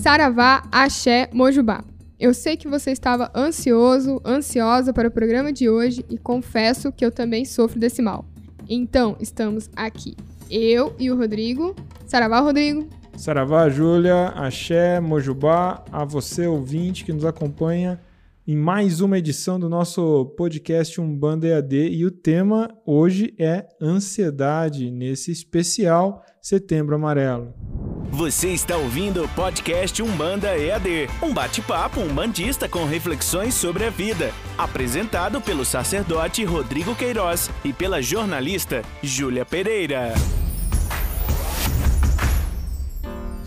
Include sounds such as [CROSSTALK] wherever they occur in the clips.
Saravá, Axé, Mojubá. Eu sei que você estava ansioso, ansiosa para o programa de hoje e confesso que eu também sofro desse mal. Então, estamos aqui. Eu e o Rodrigo. Saravá, Rodrigo. Saravá, Júlia, Axé, Mojubá, a você ouvinte que nos acompanha em mais uma edição do nosso podcast Umbanda EAD e o tema hoje é ansiedade nesse especial Setembro Amarelo. Você está ouvindo o podcast Umbanda EAD, um bate-papo umbandista com reflexões sobre a vida, apresentado pelo sacerdote Rodrigo Queiroz e pela jornalista Júlia Pereira.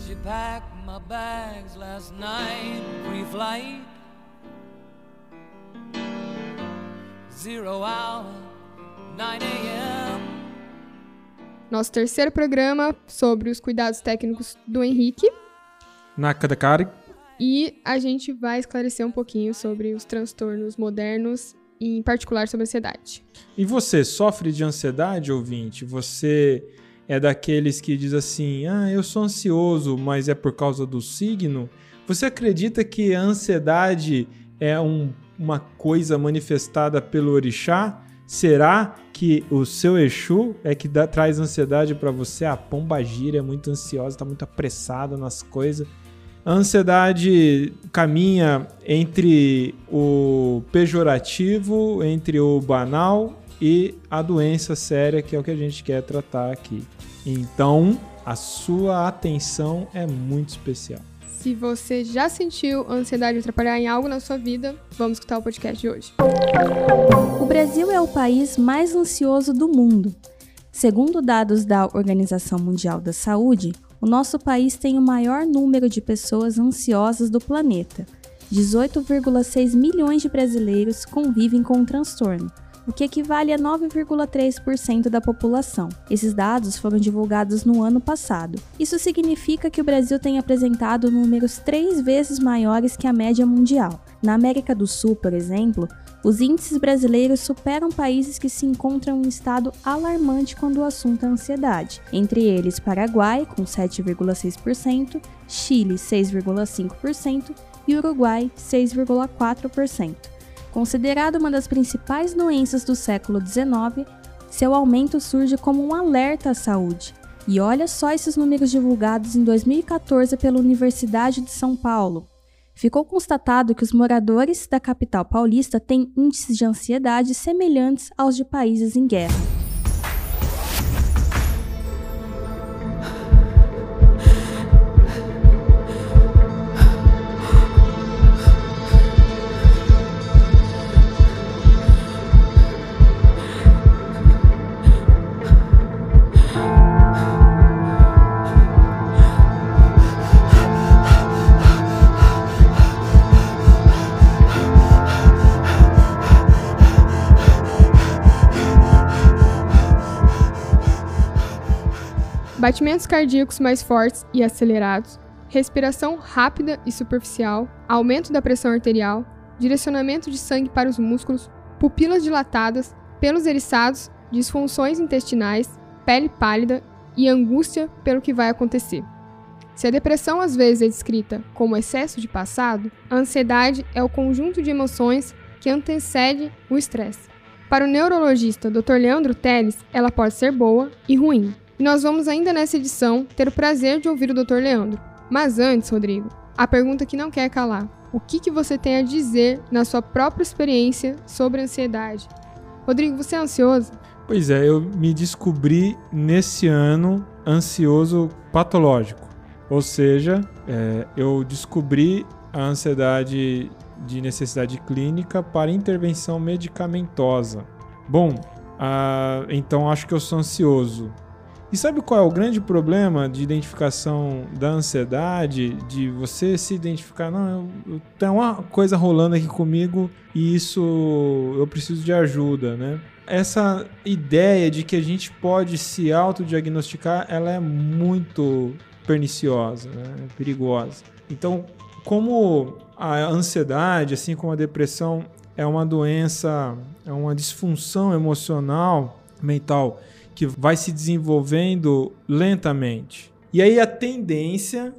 She packed my bags last night, pre-flight. Zero hour, 9 a.m. Nosso terceiro programa sobre os cuidados técnicos do Henrique. Nakadakari. E a gente vai esclarecer um pouquinho sobre os transtornos modernos e, em particular, sobre a ansiedade. E você sofre de ansiedade, ouvinte? Você é daqueles que diz assim: ah, eu sou ansioso, mas é por causa do signo? Você acredita que a ansiedade é um, uma coisa manifestada pelo orixá? Será que o seu Exu é que dá, traz ansiedade para você? A pomba gira é muito ansiosa, está muito apressada nas coisas. A ansiedade caminha entre o pejorativo, entre o banal e a doença séria, que é o que a gente quer tratar aqui. Então, a sua atenção é muito especial. Se você já sentiu ansiedade de atrapalhar em algo na sua vida, vamos escutar o podcast de hoje. O Brasil é o país mais ansioso do mundo. Segundo dados da Organização Mundial da Saúde, o nosso país tem o maior número de pessoas ansiosas do planeta. 18,6 milhões de brasileiros convivem com o transtorno, o que equivale a 9,3% da população. Esses dados foram divulgados no ano passado. Isso significa que o Brasil tem apresentado números três vezes maiores que a média mundial. Na América do Sul, por exemplo, os índices brasileiros superam países que se encontram em estado alarmante quando o assunto é ansiedade, entre eles Paraguai, com 7,6%, Chile, 6,5% e Uruguai, 6,4%. Considerado uma das principais doenças do século XIX, seu aumento surge como um alerta à saúde. E olha só esses números divulgados em 2014 pela Universidade de São Paulo. Ficou constatado que os moradores da capital paulista têm índices de ansiedade semelhantes aos de países em guerra. Batimentos cardíacos mais fortes e acelerados, respiração rápida e superficial, aumento da pressão arterial, direcionamento de sangue para os músculos, pupilas dilatadas, pelos eriçados, disfunções intestinais, pele pálida e angústia pelo que vai acontecer. Se a depressão às vezes é descrita como excesso de passado, a ansiedade é o conjunto de emoções que antecede o estresse. Para o neurologista Dr. Leandro Teles, ela pode ser boa e ruim. E nós vamos ainda nessa edição ter o prazer de ouvir o Dr. Leandro. Mas antes, Rodrigo, a pergunta que não quer calar. O que, que você tem a dizer na sua própria experiência sobre ansiedade? Rodrigo, você é ansioso? Pois é, eu me descobri nesse ano ansioso patológico. Ou seja, é, eu descobri a ansiedade de necessidade clínica para intervenção medicamentosa. Bom, ah, então acho que eu sou ansioso. E sabe qual é o grande problema de identificação da ansiedade? De você se identificar, não, eu, eu, tem uma coisa rolando aqui comigo e isso eu preciso de ajuda, né? Essa ideia de que a gente pode se autodiagnosticar, ela é muito perniciosa, né? É perigosa. Então, como a ansiedade, assim como a depressão, é uma doença, é uma disfunção emocional, mental, que vai se desenvolvendo lentamente. E aí a tendência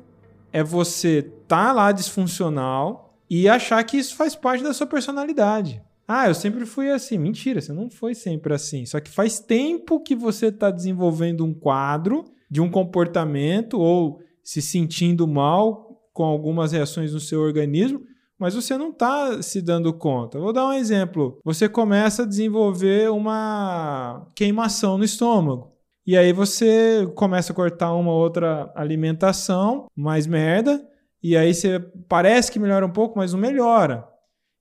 é você tá lá disfuncional e achar que isso faz parte da sua personalidade. Ah, eu sempre fui assim. Mentira, você não foi sempre assim. Só que faz tempo que você está desenvolvendo um quadro de um comportamento ou se sentindo mal com algumas reações no seu organismo, mas você não está se dando conta. Vou dar um exemplo. Você começa a desenvolver uma queimação no estômago. E aí você começa a cortar uma outra alimentação, mais merda, e aí você parece que melhora um pouco, mas não melhora.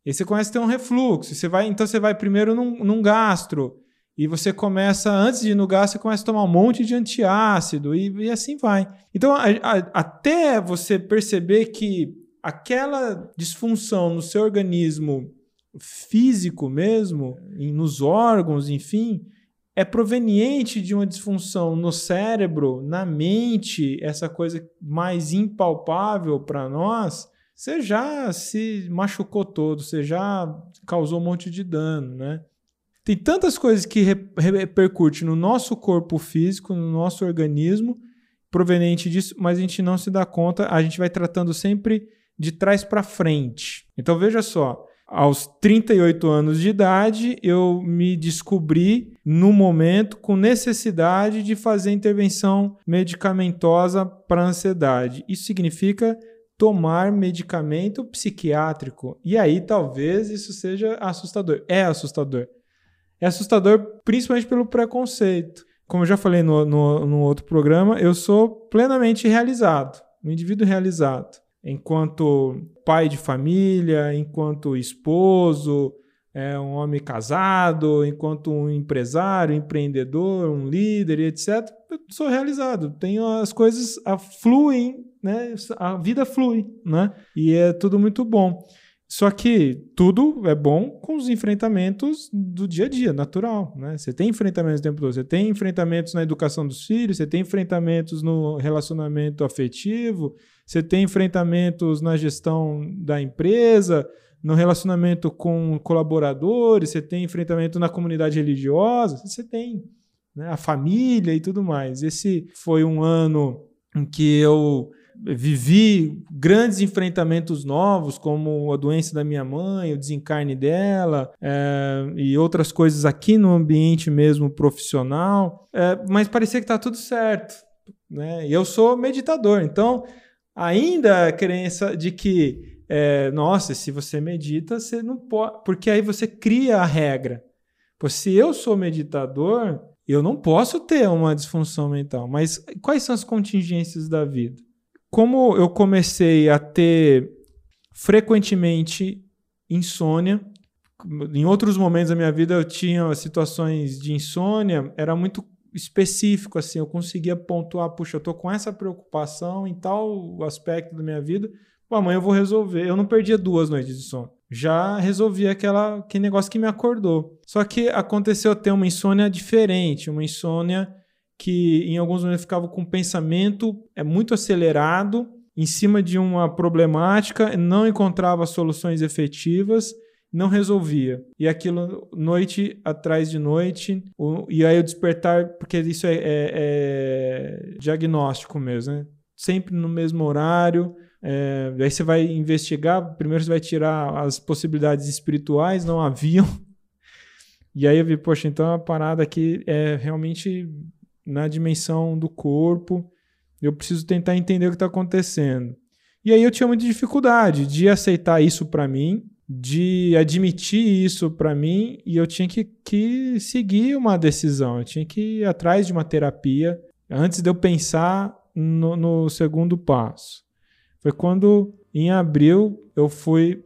E aí você começa a ter um refluxo. Você vai, então você vai primeiro num, num gastro, e você começa, antes de ir no gás, você começa a tomar um monte de antiácido e, e assim vai. Então, a, a, até você perceber que aquela disfunção no seu organismo físico mesmo, nos órgãos, enfim, é proveniente de uma disfunção no cérebro, na mente, essa coisa mais impalpável para nós, você já se machucou todo, você já causou um monte de dano, né? Tem tantas coisas que repercutem no nosso corpo físico, no nosso organismo, proveniente disso, mas a gente não se dá conta, a gente vai tratando sempre de trás para frente. Então veja só, aos 38 anos de idade, eu me descobri no momento com necessidade de fazer intervenção medicamentosa para ansiedade. Isso significa tomar medicamento psiquiátrico. E aí talvez isso seja assustador. É assustador é assustador principalmente pelo preconceito. Como eu já falei no, no, no outro programa, eu sou plenamente realizado, um indivíduo realizado. Enquanto pai de família, enquanto esposo, é, um homem casado, enquanto um empresário, empreendedor, um líder, etc. Eu sou realizado. Tenho as coisas fluem, né? A vida flui, né? E é tudo muito bom. Só que tudo é bom com os enfrentamentos do dia a dia, natural. Né? Você tem enfrentamentos o tempo todo. Você tem enfrentamentos na educação dos filhos, você tem enfrentamentos no relacionamento afetivo, você tem enfrentamentos na gestão da empresa, no relacionamento com colaboradores, você tem enfrentamento na comunidade religiosa, você tem né? a família e tudo mais. Esse foi um ano em que eu vivi grandes enfrentamentos novos, como a doença da minha mãe, o desencarne dela é, e outras coisas aqui no ambiente mesmo profissional, é, mas parecia que está tudo certo. Né? E eu sou meditador, então ainda a crença de que, é, nossa, se você medita, você não pode, porque aí você cria a regra. Pois se eu sou meditador, eu não posso ter uma disfunção mental. Mas quais são as contingências da vida? como eu comecei a ter frequentemente insônia, em outros momentos da minha vida eu tinha situações de insônia, era muito específico assim, eu conseguia pontuar, puxa, eu tô com essa preocupação em tal aspecto da minha vida, Pô, amanhã eu vou resolver. Eu não perdia duas noites de sono. Já resolvi aquela, aquele negócio que me acordou. Só que aconteceu ter uma insônia diferente, uma insônia que em alguns momentos ficava com pensamento é muito acelerado em cima de uma problemática, não encontrava soluções efetivas, não resolvia. E aquilo noite atrás de noite, o, e aí o despertar, porque isso é, é, é diagnóstico mesmo, né? Sempre no mesmo horário. É, aí você vai investigar, primeiro você vai tirar as possibilidades espirituais, não haviam. [LAUGHS] E aí eu vi, poxa, então a parada aqui é realmente na dimensão do corpo. Eu preciso tentar entender o que está acontecendo. E aí eu tinha muita dificuldade de aceitar isso para mim, de admitir isso para mim, e eu tinha que, que seguir uma decisão, eu tinha que ir atrás de uma terapia antes de eu pensar no, no segundo passo. Foi quando, em abril, eu fui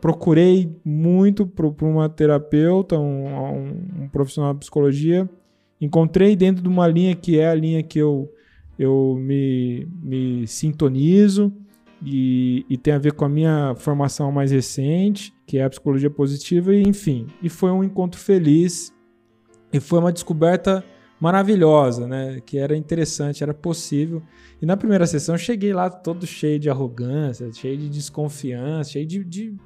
procurei muito para uma terapeuta, um, um, um profissional de psicologia, encontrei dentro de uma linha que é a linha que eu, eu me, me sintonizo e, e tem a ver com a minha formação mais recente, que é a psicologia positiva, e enfim. E foi um encontro feliz e foi uma descoberta maravilhosa, né? Que era interessante, era possível. E na primeira sessão eu cheguei lá todo cheio de arrogância, cheio de desconfiança, cheio de, de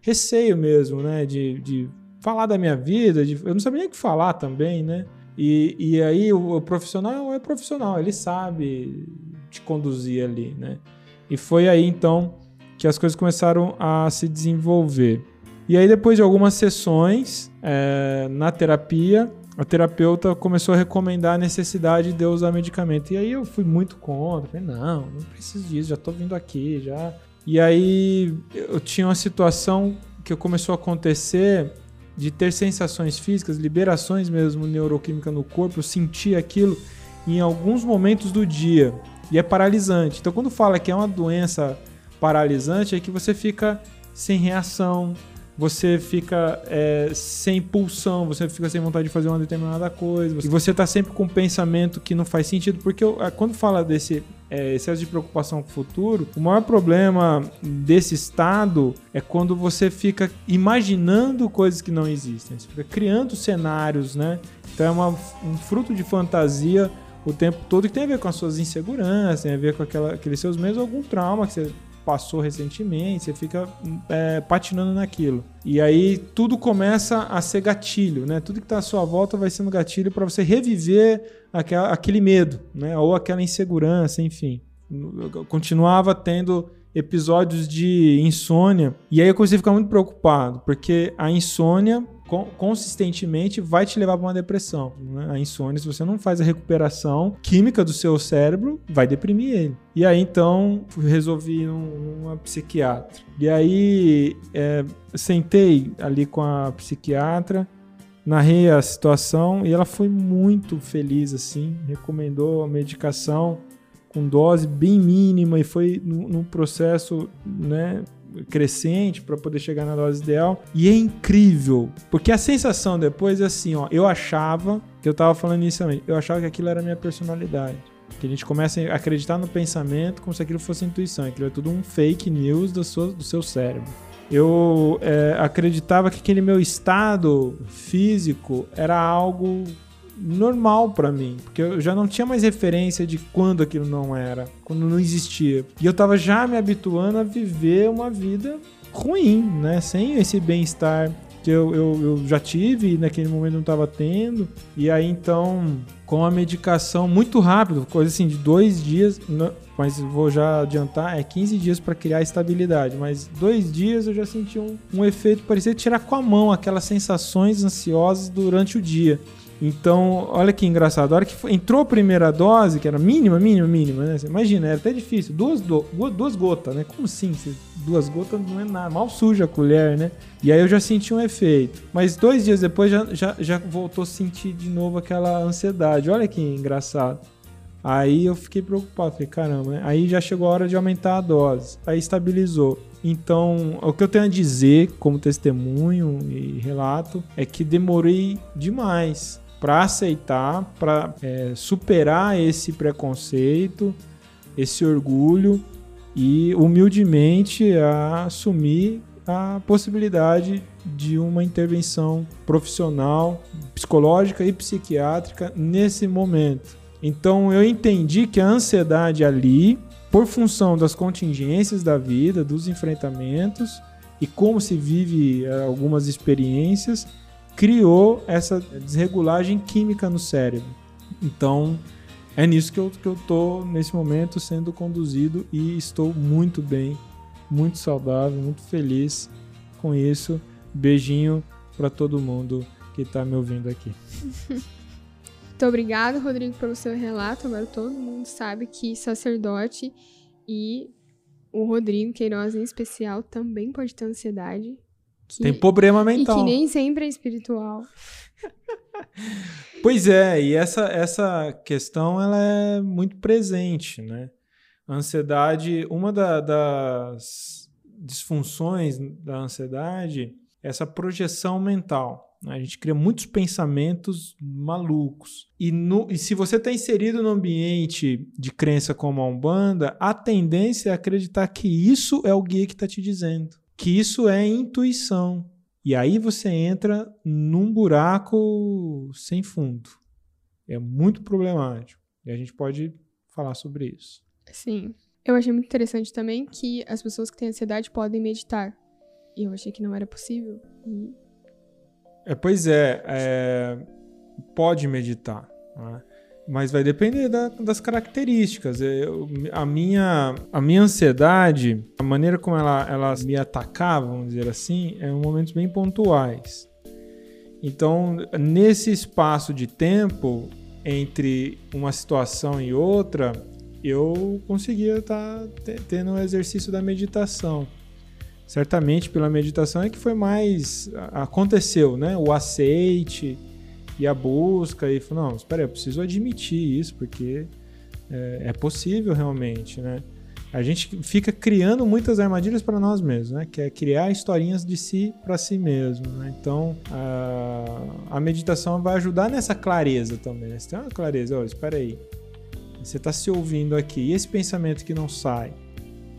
receio mesmo, né? De, de falar da minha vida, de, eu não sabia nem o que falar também, né? E, e aí o, o profissional é profissional, ele sabe te conduzir ali, né? E foi aí então que as coisas começaram a se desenvolver. E aí, depois de algumas sessões é, na terapia, a terapeuta começou a recomendar a necessidade de eu usar medicamento. E aí eu fui muito contra. Falei, não, não preciso disso, já tô vindo aqui, já. E aí eu tinha uma situação que começou a acontecer de ter sensações físicas, liberações mesmo neuroquímica no corpo, eu sentia aquilo em alguns momentos do dia. E é paralisante. Então, quando fala que é uma doença paralisante, é que você fica sem reação, você fica é, sem pulsão, você fica sem vontade de fazer uma determinada coisa, e você está sempre com um pensamento que não faz sentido, porque eu, quando fala desse é, excesso de preocupação com o futuro, o maior problema desse estado é quando você fica imaginando coisas que não existem, você fica criando cenários, né? Então é uma, um fruto de fantasia o tempo todo que tem a ver com as suas inseguranças, tem a ver com aquela, aqueles seus medos, algum trauma que você passou recentemente, você fica é, patinando naquilo. E aí tudo começa a ser gatilho, né? Tudo que está à sua volta vai sendo gatilho para você reviver aquela, aquele medo, né? Ou aquela insegurança, enfim. Eu continuava tendo episódios de insônia e aí eu comecei a ficar muito preocupado, porque a insônia consistentemente vai te levar para uma depressão. Né? A insônia, se você não faz a recuperação química do seu cérebro, vai deprimir ele. E aí então resolvi ir numa psiquiatra. E aí é, sentei ali com a psiquiatra, narrei a situação e ela foi muito feliz assim, recomendou a medicação com dose bem mínima e foi num processo, né, crescente para poder chegar na dose ideal. E é incrível, porque a sensação depois é assim, ó, eu achava, que eu tava falando inicialmente, eu achava que aquilo era a minha personalidade. Que a gente começa a acreditar no pensamento como se aquilo fosse intuição, aquilo é tudo um fake news do seu, do seu cérebro. Eu é, acreditava que aquele meu estado físico era algo normal para mim, porque eu já não tinha mais referência de quando aquilo não era, quando não existia. E eu tava já me habituando a viver uma vida ruim, né? Sem esse bem-estar que eu, eu, eu, já tive e naquele momento não estava tendo. E aí então, com a medicação muito rápido, coisa assim de dois dias, mas vou já adiantar, é 15 dias para criar estabilidade. Mas dois dias eu já senti um, um efeito parecido tirar com a mão aquelas sensações ansiosas durante o dia. Então, olha que engraçado. A hora que entrou a primeira dose, que era mínima, mínima, mínima, né? Você imagina, era até difícil. Duas, duas gotas, né? Como assim? Duas gotas não é nada. Mal suja a colher, né? E aí eu já senti um efeito. Mas dois dias depois já, já, já voltou a sentir de novo aquela ansiedade. Olha que engraçado. Aí eu fiquei preocupado. Falei, caramba, né? Aí já chegou a hora de aumentar a dose. Aí estabilizou. Então, o que eu tenho a dizer como testemunho e relato é que demorei demais para aceitar, para é, superar esse preconceito, esse orgulho e humildemente assumir a possibilidade de uma intervenção profissional, psicológica e psiquiátrica nesse momento. Então eu entendi que a ansiedade ali, por função das contingências da vida, dos enfrentamentos e como se vive é, algumas experiências, criou essa desregulagem química no cérebro. Então, é nisso que eu, que eu tô nesse momento sendo conduzido e estou muito bem, muito saudável, muito feliz com isso. Beijinho para todo mundo que está me ouvindo aqui. [LAUGHS] Muito obrigado, Rodrigo, pelo seu relato. Agora todo mundo sabe que sacerdote e o Rodrigo Queiroz em especial também pode ter ansiedade. Que, Tem problema mental. E que nem sempre é espiritual. [LAUGHS] pois é, e essa, essa questão ela é muito presente, né? A ansiedade, uma da, das disfunções da ansiedade é essa projeção mental. Né? A gente cria muitos pensamentos malucos. E, no, e se você está inserido no ambiente de crença como a Umbanda, a tendência é acreditar que isso é o guia que está te dizendo que isso é intuição. E aí você entra num buraco sem fundo. É muito problemático. E a gente pode falar sobre isso. Sim. Eu achei muito interessante também que as pessoas que têm ansiedade podem meditar. E eu achei que não era possível. E... É, pois é, é pode meditar. Né? Mas vai depender da, das características. Eu, a, minha, a minha ansiedade, a maneira como ela, elas me atacavam, vamos dizer assim, é em momentos bem pontuais. Então, nesse espaço de tempo entre uma situação e outra, eu conseguia estar tá tendo o exercício da meditação. Certamente pela meditação é que foi mais aconteceu, né? O aceite e a busca e falou, não, espera aí, eu preciso admitir isso porque é, é possível realmente, né? A gente fica criando muitas armadilhas para nós mesmos, né? Que é criar historinhas de si para si mesmo, né? Então, a, a meditação vai ajudar nessa clareza também, né? Você tem uma clareza, olha, espera aí, você está se ouvindo aqui. E esse pensamento que não sai?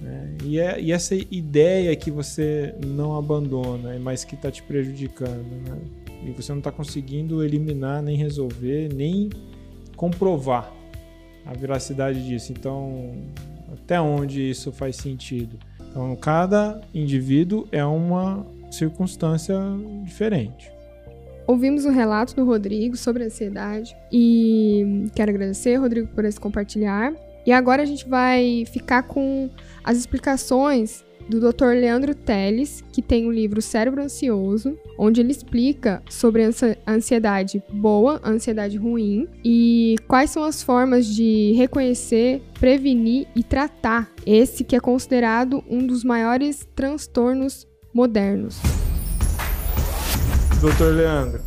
Né? E, é, e, essa ideia que você não abandona, mas que está te prejudicando. Né? E você não está conseguindo eliminar, nem resolver, nem comprovar a veracidade disso. Então, até onde isso faz sentido? Então, cada indivíduo é uma circunstância diferente. Ouvimos o relato do Rodrigo sobre a ansiedade e quero agradecer, Rodrigo, por esse compartilhar. E agora a gente vai ficar com as explicações do Dr. Leandro Teles, que tem o livro Cérebro Ansioso, onde ele explica sobre a ansiedade boa, a ansiedade ruim e quais são as formas de reconhecer, prevenir e tratar esse que é considerado um dos maiores transtornos modernos. Doutor Leandro,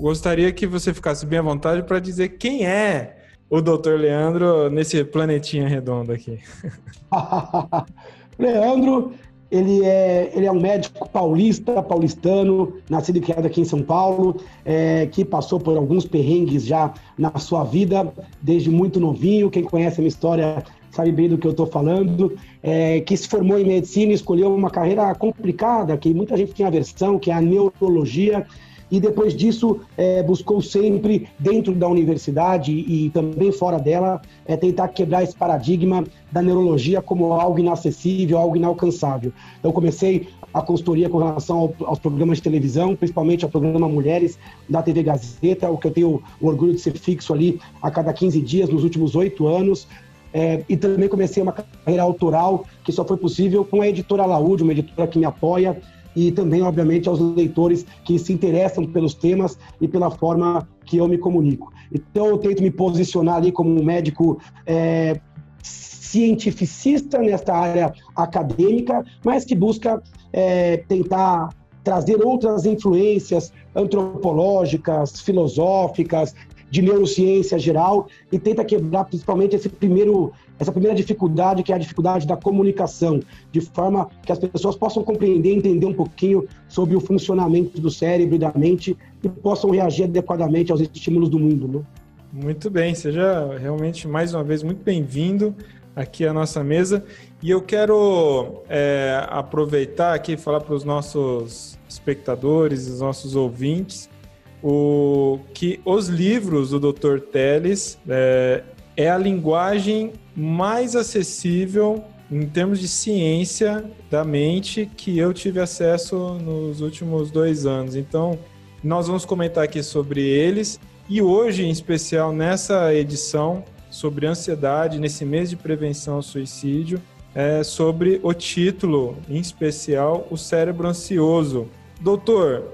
gostaria que você ficasse bem à vontade para dizer quem é o Doutor Leandro nesse planetinha redondo aqui. [LAUGHS] Leandro, ele é, ele é um médico paulista, paulistano, nascido e criado aqui em São Paulo, é, que passou por alguns perrengues já na sua vida, desde muito novinho. Quem conhece a minha história sabe bem do que eu estou falando, é, que se formou em medicina e escolheu uma carreira complicada, que muita gente tinha aversão, que é a neurologia, e depois disso é, buscou sempre, dentro da universidade e também fora dela, é, tentar quebrar esse paradigma da neurologia como algo inacessível, algo inalcançável. Então comecei a consultoria com relação ao, aos programas de televisão, principalmente ao programa Mulheres da TV Gazeta, o que eu tenho o orgulho de ser fixo ali a cada 15 dias nos últimos oito anos. É, e também comecei uma carreira autoral que só foi possível com a editora Laúde, uma editora que me apoia, e também, obviamente, aos leitores que se interessam pelos temas e pela forma que eu me comunico. Então, eu tento me posicionar ali como um médico é, cientificista nesta área acadêmica, mas que busca é, tentar trazer outras influências antropológicas, filosóficas, de neurociência geral e tenta quebrar principalmente esse primeiro, essa primeira dificuldade, que é a dificuldade da comunicação, de forma que as pessoas possam compreender, entender um pouquinho sobre o funcionamento do cérebro e da mente e possam reagir adequadamente aos estímulos do mundo. Né? Muito bem, seja realmente mais uma vez muito bem-vindo aqui à nossa mesa. E eu quero é, aproveitar aqui e falar para os nossos espectadores, os nossos ouvintes, o que os livros do Dr. Teles é, é a linguagem mais acessível em termos de ciência da mente que eu tive acesso nos últimos dois anos. Então, nós vamos comentar aqui sobre eles e hoje, em especial nessa edição sobre ansiedade, nesse mês de prevenção ao suicídio, é sobre o título, em especial, o cérebro ansioso. Doutor,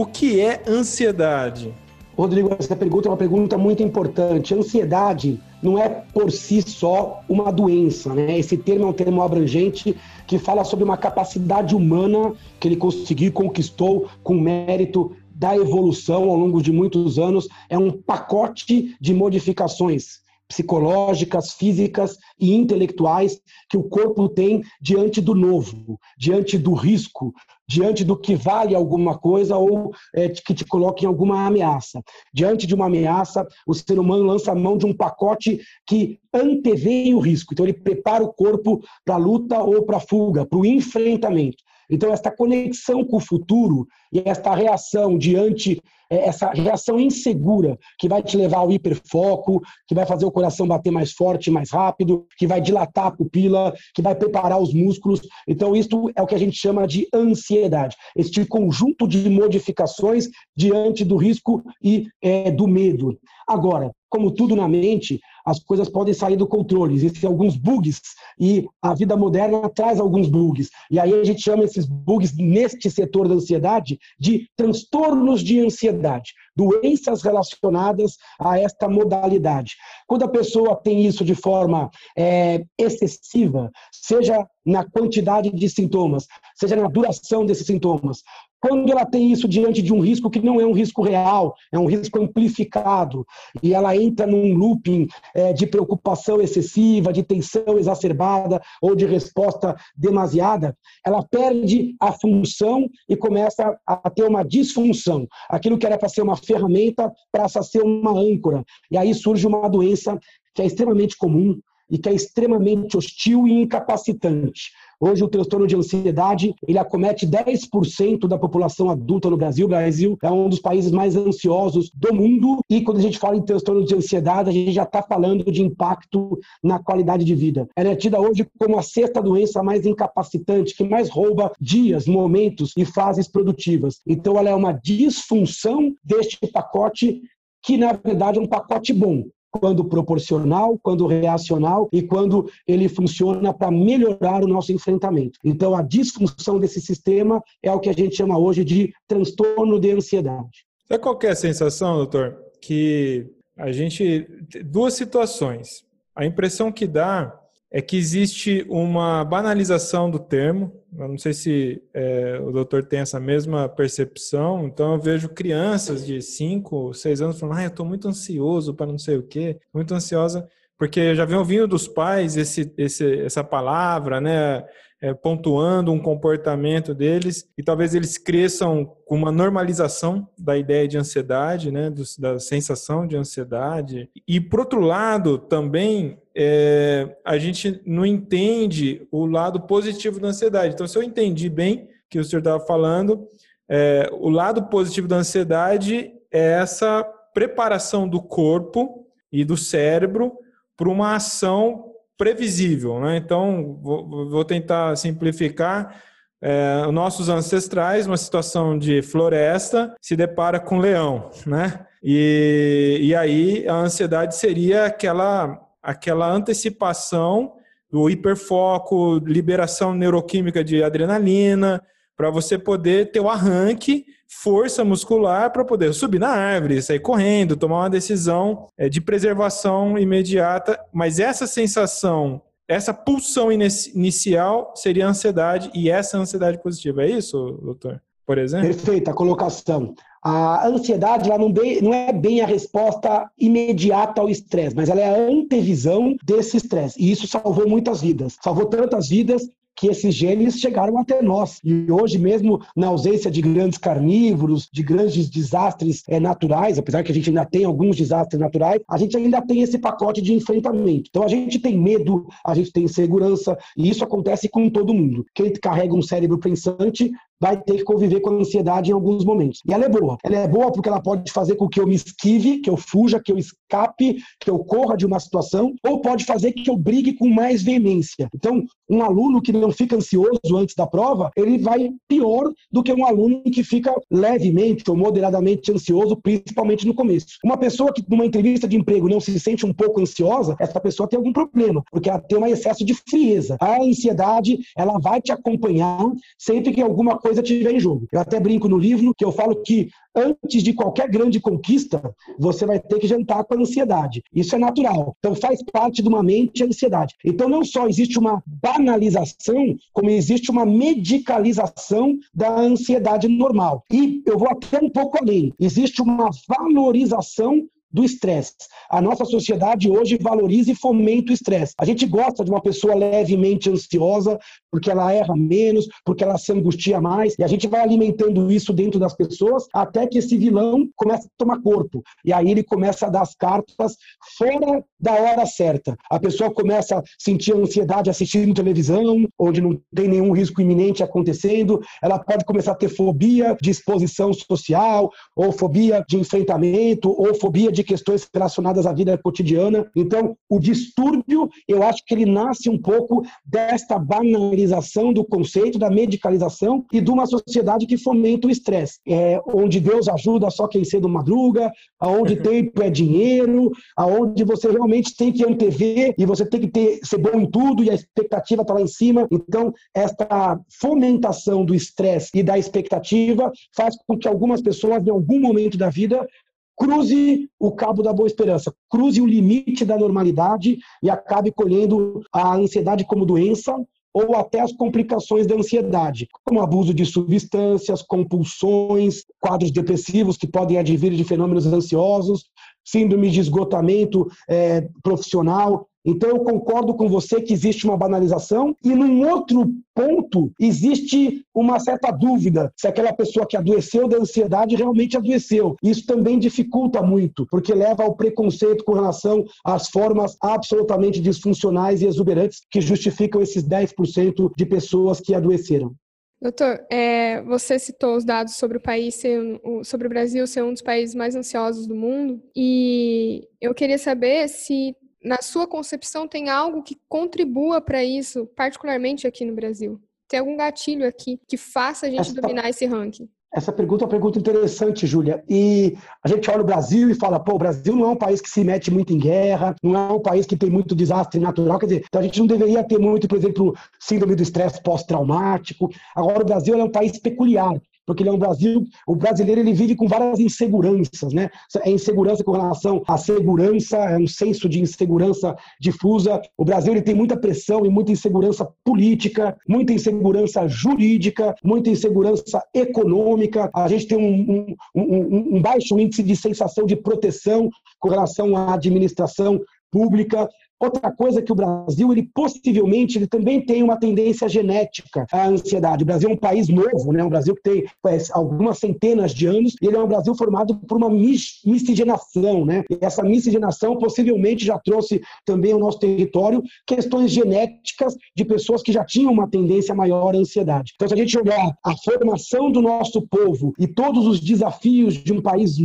o que é ansiedade? Rodrigo, essa pergunta é uma pergunta muito importante. Ansiedade não é por si só uma doença, né? Esse termo é um termo abrangente que fala sobre uma capacidade humana que ele conseguiu, conquistou com mérito da evolução ao longo de muitos anos. É um pacote de modificações psicológicas, físicas e intelectuais que o corpo tem diante do novo, diante do risco, diante do que vale alguma coisa ou é, que te coloque em alguma ameaça. Diante de uma ameaça, o ser humano lança a mão de um pacote que antevê o risco. Então, ele prepara o corpo para a luta ou para a fuga, para o enfrentamento. Então, esta conexão com o futuro e esta reação diante é, essa reação insegura que vai te levar ao hiperfoco, que vai fazer o coração bater mais forte, mais rápido, que vai dilatar a pupila, que vai preparar os músculos. Então, isso é o que a gente chama de ansiedade. Este conjunto de modificações diante do risco e é, do medo. Agora, como tudo na mente, as coisas podem sair do controle. Existem alguns bugs e a vida moderna traz alguns bugs. E aí a gente chama esses bugs neste setor da ansiedade de transtornos de ansiedade, doenças relacionadas a esta modalidade. Quando a pessoa tem isso de forma é, excessiva, seja na quantidade de sintomas, seja na duração desses sintomas, quando ela tem isso diante de um risco que não é um risco real, é um risco amplificado, e ela entra num looping é, de preocupação excessiva, de tensão exacerbada ou de resposta demasiada, ela perde a função e começa a ter uma disfunção. Aquilo que era para ser uma ferramenta passa a ser uma âncora. E aí surge uma doença que é extremamente comum e que é extremamente hostil e incapacitante. Hoje o transtorno de ansiedade, ele acomete 10% da população adulta no Brasil. O Brasil é um dos países mais ansiosos do mundo e quando a gente fala em transtorno de ansiedade, a gente já está falando de impacto na qualidade de vida. Ela é tida hoje como a sexta doença mais incapacitante, que mais rouba dias, momentos e fases produtivas. Então ela é uma disfunção deste pacote que na verdade é um pacote bom quando proporcional, quando reacional e quando ele funciona para melhorar o nosso enfrentamento. Então, a disfunção desse sistema é o que a gente chama hoje de transtorno de ansiedade. Qual é a sensação, doutor? Que a gente. Duas situações. A impressão que dá é que existe uma banalização do termo. Eu não sei se é, o doutor tem essa mesma percepção. Então, eu vejo crianças de 5, 6 anos falando: ah, eu estou muito ansioso para não sei o quê, muito ansiosa, porque já venho ouvindo dos pais esse, esse, essa palavra, né? É, pontuando um comportamento deles e talvez eles cresçam com uma normalização da ideia de ansiedade, né, do, da sensação de ansiedade. E, por outro lado, também é, a gente não entende o lado positivo da ansiedade. Então, se eu entendi bem que o senhor estava falando, é, o lado positivo da ansiedade é essa preparação do corpo e do cérebro para uma ação previsível. Né? Então, vou, vou tentar simplificar. É, nossos ancestrais, uma situação de floresta, se depara com leão, né? E, e aí a ansiedade seria aquela, aquela antecipação do hiperfoco, liberação neuroquímica de adrenalina, para você poder ter o arranque força muscular para poder subir na árvore, sair correndo, tomar uma decisão é, de preservação imediata. Mas essa sensação, essa pulsão inicial seria a ansiedade e essa ansiedade positiva. É isso, doutor? Por exemplo? Perfeita a colocação. A ansiedade ela não, bem, não é bem a resposta imediata ao estresse, mas ela é a antevisão desse estresse. E isso salvou muitas vidas. Salvou tantas vidas que esses genes chegaram até nós. E hoje, mesmo na ausência de grandes carnívoros, de grandes desastres é, naturais, apesar que a gente ainda tem alguns desastres naturais, a gente ainda tem esse pacote de enfrentamento. Então a gente tem medo, a gente tem insegurança, e isso acontece com todo mundo. Quem carrega um cérebro pensante vai ter que conviver com a ansiedade em alguns momentos. E ela é boa. Ela é boa porque ela pode fazer com que eu me esquive, que eu fuja, que eu escape, que eu corra de uma situação, ou pode fazer que eu brigue com mais veemência. Então, um aluno que não fica ansioso antes da prova, ele vai pior do que um aluno que fica levemente ou moderadamente ansioso, principalmente no começo. Uma pessoa que numa entrevista de emprego não se sente um pouco ansiosa, essa pessoa tem algum problema, porque ela tem um excesso de frieza. A ansiedade, ela vai te acompanhar sempre que alguma coisa coisa tiver em jogo. Eu até brinco no livro que eu falo que antes de qualquer grande conquista, você vai ter que jantar com a ansiedade. Isso é natural. Então faz parte de uma mente a ansiedade. Então não só existe uma banalização, como existe uma medicalização da ansiedade normal. E eu vou até um pouco além. Existe uma valorização do estresse. A nossa sociedade hoje valoriza e fomenta o estresse. A gente gosta de uma pessoa levemente ansiosa, porque ela erra menos, porque ela se angustia mais, e a gente vai alimentando isso dentro das pessoas até que esse vilão começa a tomar corpo. E aí ele começa a dar as cartas fora da hora certa. A pessoa começa a sentir ansiedade assistindo televisão, onde não tem nenhum risco iminente acontecendo, ela pode começar a ter fobia de exposição social, ou fobia de enfrentamento, ou fobia de questões relacionadas à vida cotidiana. Então, o distúrbio, eu acho que ele nasce um pouco desta banalização do conceito, da medicalização e de uma sociedade que fomenta o estresse, é, onde Deus ajuda só quem cedo madruga, aonde tempo é dinheiro, aonde você realmente tem que antever e você tem que ter, ser bom em tudo e a expectativa está lá em cima. Então, esta fomentação do estresse e da expectativa faz com que algumas pessoas, em algum momento da vida, cruze o cabo da boa esperança, cruze o limite da normalidade e acabe colhendo a ansiedade como doença ou até as complicações da ansiedade, como abuso de substâncias, compulsões, quadros depressivos que podem advir de fenômenos ansiosos, síndrome de esgotamento é, profissional. Então, eu concordo com você que existe uma banalização, e num outro ponto, existe uma certa dúvida se aquela pessoa que adoeceu da ansiedade realmente adoeceu. Isso também dificulta muito, porque leva ao preconceito com relação às formas absolutamente disfuncionais e exuberantes que justificam esses 10% de pessoas que adoeceram. Doutor, é, você citou os dados sobre o país ser, sobre o Brasil ser um dos países mais ansiosos do mundo, e eu queria saber se, na sua concepção, tem algo que contribua para isso, particularmente aqui no Brasil. Tem algum gatilho aqui que faça a gente Essa... dominar esse ranking? Essa pergunta é uma pergunta interessante, Júlia. E a gente olha o Brasil e fala, pô, o Brasil não é um país que se mete muito em guerra, não é um país que tem muito desastre natural. Quer dizer, então a gente não deveria ter muito, por exemplo, síndrome do estresse pós-traumático. Agora, o Brasil é um país peculiar porque ele é um Brasil, o brasileiro ele vive com várias inseguranças, né? É insegurança com relação à segurança, é um senso de insegurança difusa. O Brasil ele tem muita pressão e muita insegurança política, muita insegurança jurídica, muita insegurança econômica. A gente tem um, um, um, um baixo índice de sensação de proteção com relação à administração pública. Outra coisa é que o Brasil, ele possivelmente, ele também tem uma tendência genética à ansiedade. O Brasil é um país novo, né? Um Brasil que tem algumas centenas de anos e ele é um Brasil formado por uma miscigenação, né? E essa miscigenação possivelmente já trouxe também ao nosso território questões genéticas de pessoas que já tinham uma tendência maior à ansiedade. Então, se a gente olhar a formação do nosso povo e todos os desafios de um país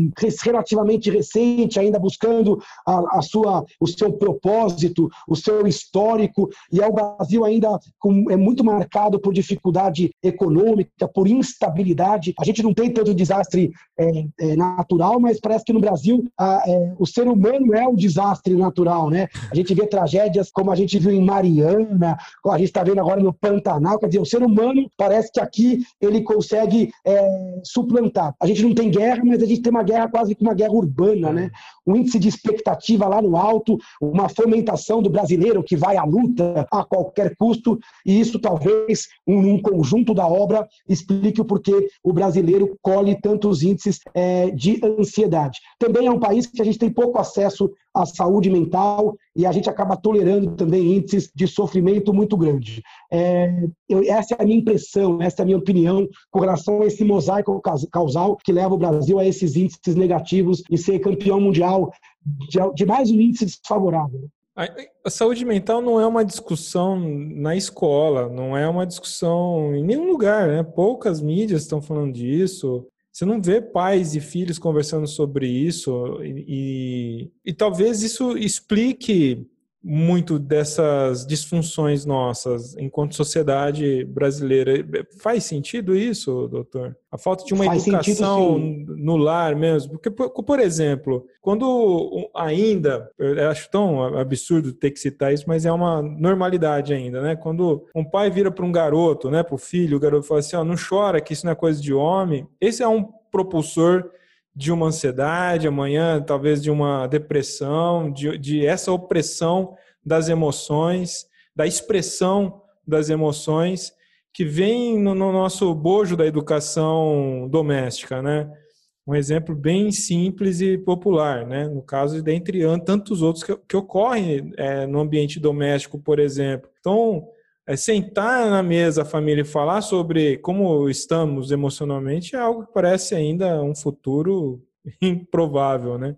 relativamente recente, ainda buscando a, a sua, o seu propósito o seu histórico, e é o Brasil ainda com, é muito marcado por dificuldade econômica, por instabilidade. A gente não tem tanto desastre é, é, natural, mas parece que no Brasil a, é, o ser humano é o desastre natural, né? A gente vê tragédias como a gente viu em Mariana, a gente está vendo agora no Pantanal, quer dizer, o ser humano parece que aqui ele consegue é, suplantar. A gente não tem guerra, mas a gente tem uma guerra quase que uma guerra urbana, né? Um índice de expectativa lá no alto, uma fomentação do brasileiro que vai à luta a qualquer custo, e isso talvez, um, um conjunto da obra, explique o porquê o brasileiro colhe tantos índices é, de ansiedade. Também é um país que a gente tem pouco acesso à saúde mental e a gente acaba tolerando também índices de sofrimento muito grande. É, eu, essa é a minha impressão, essa é a minha opinião com relação a esse mosaico causal que leva o Brasil a esses índices negativos e ser campeão mundial de, de mais um índice desfavorável. A, saúde mental não é uma discussão na escola, não é uma discussão em nenhum lugar, né? Poucas mídias estão falando disso. Você não vê pais e filhos conversando sobre isso e, e, e talvez isso explique muito dessas disfunções nossas enquanto sociedade brasileira. Faz sentido isso, doutor? A falta de uma Faz educação sentido, no lar mesmo? Porque, por, exemplo, quando ainda, eu acho tão absurdo ter que citar isso, mas é uma normalidade ainda, né? Quando um pai vira para um garoto, né, para o filho, o garoto fala assim, ó, não chora que isso não é coisa de homem. Esse é um propulsor de uma ansiedade, amanhã talvez de uma depressão, de, de essa opressão das emoções, da expressão das emoções que vem no, no nosso bojo da educação doméstica, né? um exemplo bem simples e popular, né? No caso, dentre tantos outros que, que ocorrem é, no ambiente doméstico, por exemplo. Então, é, sentar na mesa a família e falar sobre como estamos emocionalmente é algo que parece ainda um futuro [LAUGHS] improvável, né?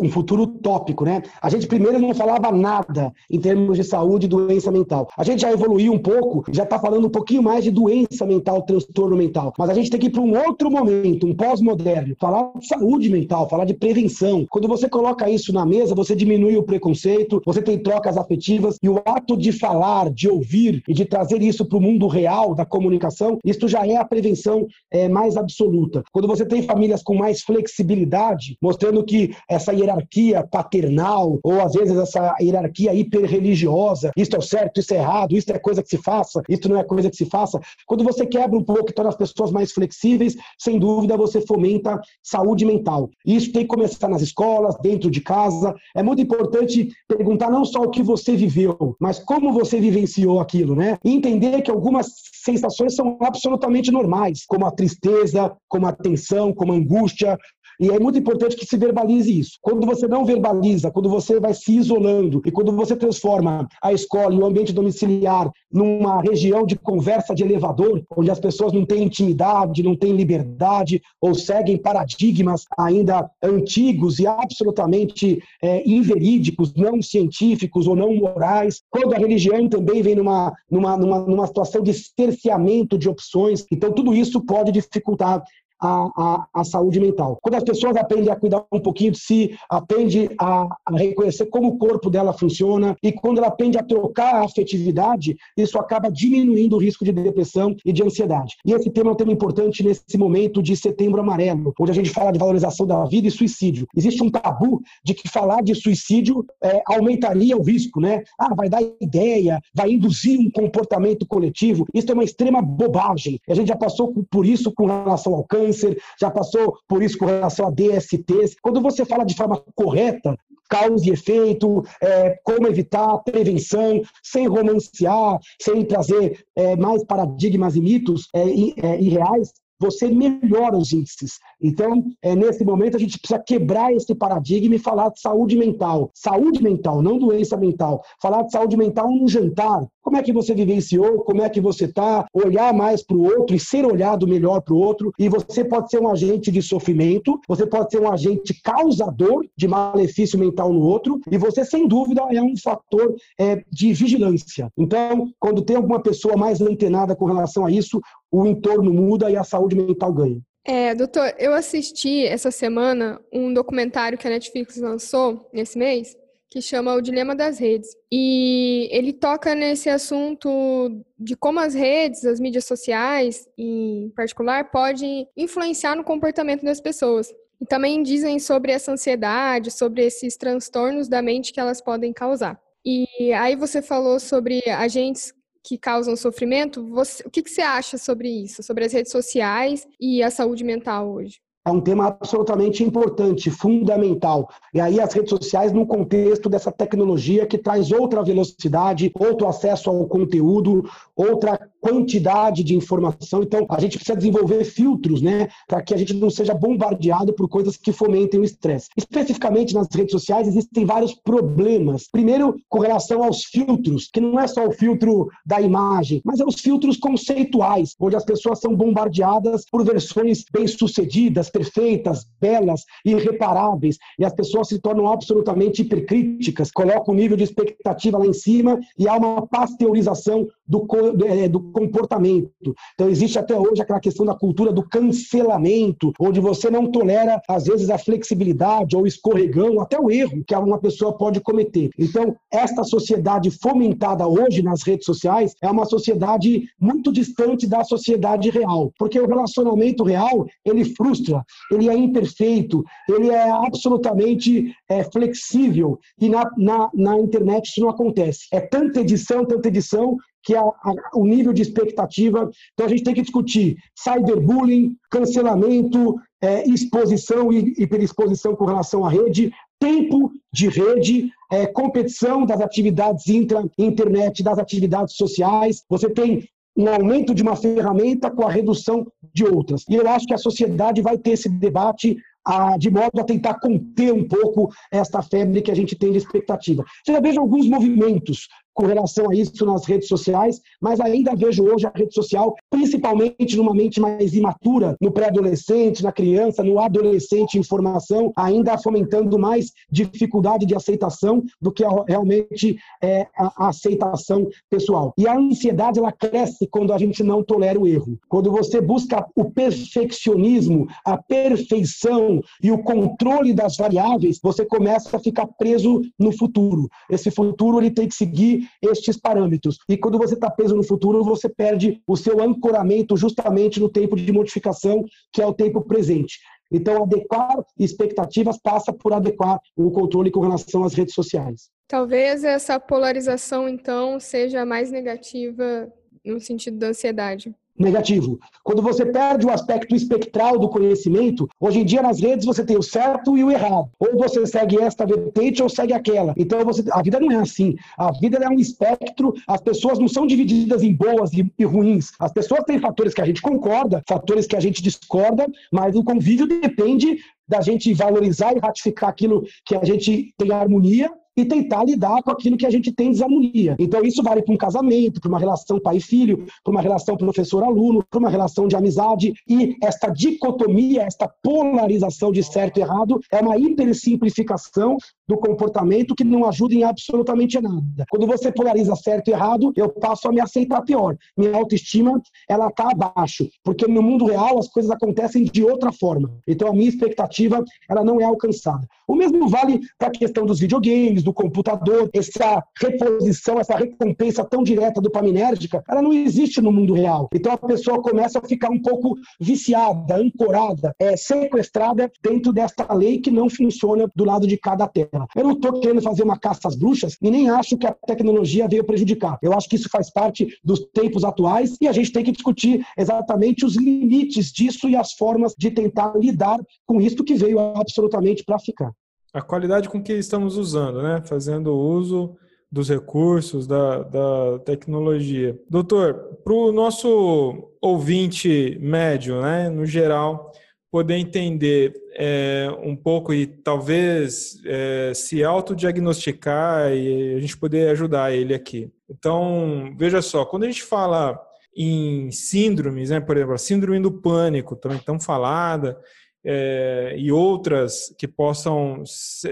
Um futuro utópico, né? A gente primeiro não falava nada em termos de saúde e doença mental. A gente já evoluiu um pouco, já está falando um pouquinho mais de doença mental, transtorno mental. Mas a gente tem que ir para um outro momento, um pós-moderno, falar de saúde mental, falar de prevenção. Quando você coloca isso na mesa, você diminui o preconceito, você tem trocas afetivas e o ato de falar, de ouvir e de trazer isso para o mundo real da comunicação, isso já é a prevenção é, mais absoluta. Quando você tem famílias com mais flexibilidade, mostrando que essa hierarquia paternal, ou às vezes essa hierarquia hiperreligiosa, isto é o certo, isso é errado, isso é coisa que se faça, isso não é coisa que se faça. Quando você quebra um pouco e torna as pessoas mais flexíveis, sem dúvida você fomenta saúde mental. Isso tem que começar nas escolas, dentro de casa. É muito importante perguntar não só o que você viveu, mas como você vivenciou aquilo, né? E entender que algumas sensações são absolutamente normais, como a tristeza, como a tensão, como a angústia, e é muito importante que se verbalize isso. Quando você não verbaliza, quando você vai se isolando e quando você transforma a escola e o ambiente domiciliar numa região de conversa de elevador, onde as pessoas não têm intimidade, não têm liberdade ou seguem paradigmas ainda antigos e absolutamente é, inverídicos, não científicos ou não morais, quando a religião também vem numa, numa, numa, numa situação de cerceamento de opções, então tudo isso pode dificultar a, a, a, saúde mental. Quando as pessoas aprendem a cuidar um pouquinho de si, aprendem a, a, reconhecer como o corpo dela funciona e quando ela aprende a trocar a afetividade, isso acaba diminuindo o risco de depressão e de ansiedade. E esse tema é um tema importante nesse momento de setembro amarelo, onde a gente fala de valorização da vida e suicídio. Existe um tabu de que falar de suicídio é, aumentaria o risco, né? Ah, vai dar ideia, vai induzir um comportamento coletivo. Isso é uma extrema bobagem. A gente já passou por isso com relação ao câncer, câncer, já passou por isso com relação a DSTs. Quando você fala de forma correta, causa e efeito, é, como evitar, prevenção, sem romancear, sem trazer é, mais paradigmas e mitos é, é irreais, você melhora os índices. Então, é, nesse momento, a gente precisa quebrar esse paradigma e falar de saúde mental. Saúde mental, não doença mental. Falar de saúde mental no jantar. Como é que você vivenciou? Como é que você está? Olhar mais para o outro e ser olhado melhor para o outro. E você pode ser um agente de sofrimento, você pode ser um agente causador de malefício mental no outro, e você, sem dúvida, é um fator é, de vigilância. Então, quando tem alguma pessoa mais antenada com relação a isso, o entorno muda e a saúde mental ganha. É, doutor, eu assisti essa semana um documentário que a Netflix lançou nesse mês, que chama O Dilema das Redes. E ele toca nesse assunto de como as redes, as mídias sociais, em particular, podem influenciar no comportamento das pessoas. E também dizem sobre essa ansiedade, sobre esses transtornos da mente que elas podem causar. E aí você falou sobre agentes que causam sofrimento. Você, o que, que você acha sobre isso, sobre as redes sociais e a saúde mental hoje? É um tema absolutamente importante, fundamental. E aí as redes sociais no contexto dessa tecnologia que traz outra velocidade, outro acesso ao conteúdo, outra quantidade de informação. Então, a gente precisa desenvolver filtros, né, para que a gente não seja bombardeado por coisas que fomentem o estresse. Especificamente nas redes sociais existem vários problemas. Primeiro, com relação aos filtros, que não é só o filtro da imagem, mas é os filtros conceituais, onde as pessoas são bombardeadas por versões bem-sucedidas, perfeitas, belas, irreparáveis, e as pessoas se tornam absolutamente hipercríticas, colocam o nível de expectativa lá em cima e há uma pasteurização do, é, do comportamento. Então, existe até hoje aquela questão da cultura do cancelamento, onde você não tolera, às vezes, a flexibilidade ou o escorregão, até o erro que uma pessoa pode cometer. Então, esta sociedade fomentada hoje nas redes sociais é uma sociedade muito distante da sociedade real, porque o relacionamento real ele frustra, ele é imperfeito, ele é absolutamente é, flexível e na, na, na internet isso não acontece. É tanta edição, tanta edição que a, a, o nível de expectativa. Então a gente tem que discutir cyberbullying, cancelamento, é, exposição e hiperexposição com relação à rede, tempo de rede, é, competição das atividades intra-internet, das atividades sociais. Você tem um aumento de uma ferramenta com a redução de outras. E eu acho que a sociedade vai ter esse debate a, de modo a tentar conter um pouco esta febre que a gente tem de expectativa. Você já vejo alguns movimentos com relação a isso nas redes sociais, mas ainda vejo hoje a rede social, principalmente numa mente mais imatura, no pré-adolescente, na criança, no adolescente em formação, ainda fomentando mais dificuldade de aceitação do que realmente é, a, aceitação pessoal. E a ansiedade ela cresce quando a gente não tolera o erro. Quando você busca o perfeccionismo, a perfeição e o controle das variáveis, você começa a ficar preso no futuro. Esse futuro ele tem que seguir estes parâmetros. E quando você está preso no futuro, você perde o seu ancoramento justamente no tempo de modificação, que é o tempo presente. Então, adequar expectativas passa por adequar o controle com relação às redes sociais. Talvez essa polarização, então, seja mais negativa no sentido da ansiedade negativo. Quando você perde o aspecto espectral do conhecimento, hoje em dia nas redes você tem o certo e o errado. Ou você segue esta vertente ou segue aquela. Então você, a vida não é assim. A vida é um espectro, as pessoas não são divididas em boas e, e ruins. As pessoas têm fatores que a gente concorda, fatores que a gente discorda, mas o convívio depende da gente valorizar e ratificar aquilo que a gente tem harmonia e tentar lidar com aquilo que a gente tem desarmonia. Então, isso vale para um casamento, para uma relação pai filho, para uma relação professor-aluno, para uma relação de amizade. E esta dicotomia, esta polarização de certo e errado, é uma hipersimplificação do comportamento que não ajuda em absolutamente nada. Quando você polariza certo e errado, eu passo a me aceitar pior. Minha autoestima, ela está abaixo, porque no mundo real as coisas acontecem de outra forma. Então, a minha expectativa, ela não é alcançada. O mesmo vale para a questão dos videogames, do computador, essa reposição, essa recompensa tão direta dopaminérgica, ela não existe no mundo real. Então a pessoa começa a ficar um pouco viciada, ancorada, é, sequestrada dentro desta lei que não funciona do lado de cada tela. Eu não estou querendo fazer uma caça às bruxas e nem acho que a tecnologia veio prejudicar. Eu acho que isso faz parte dos tempos atuais e a gente tem que discutir exatamente os limites disso e as formas de tentar lidar com isso que veio absolutamente para ficar a qualidade com que estamos usando, né? Fazendo uso dos recursos, da, da tecnologia. Doutor, para o nosso ouvinte médio, né, no geral, poder entender é, um pouco e talvez é, se autodiagnosticar e a gente poder ajudar ele aqui. Então, veja só, quando a gente fala em síndromes, né, por exemplo, a síndrome do pânico, também tão falada, é, e outras que possam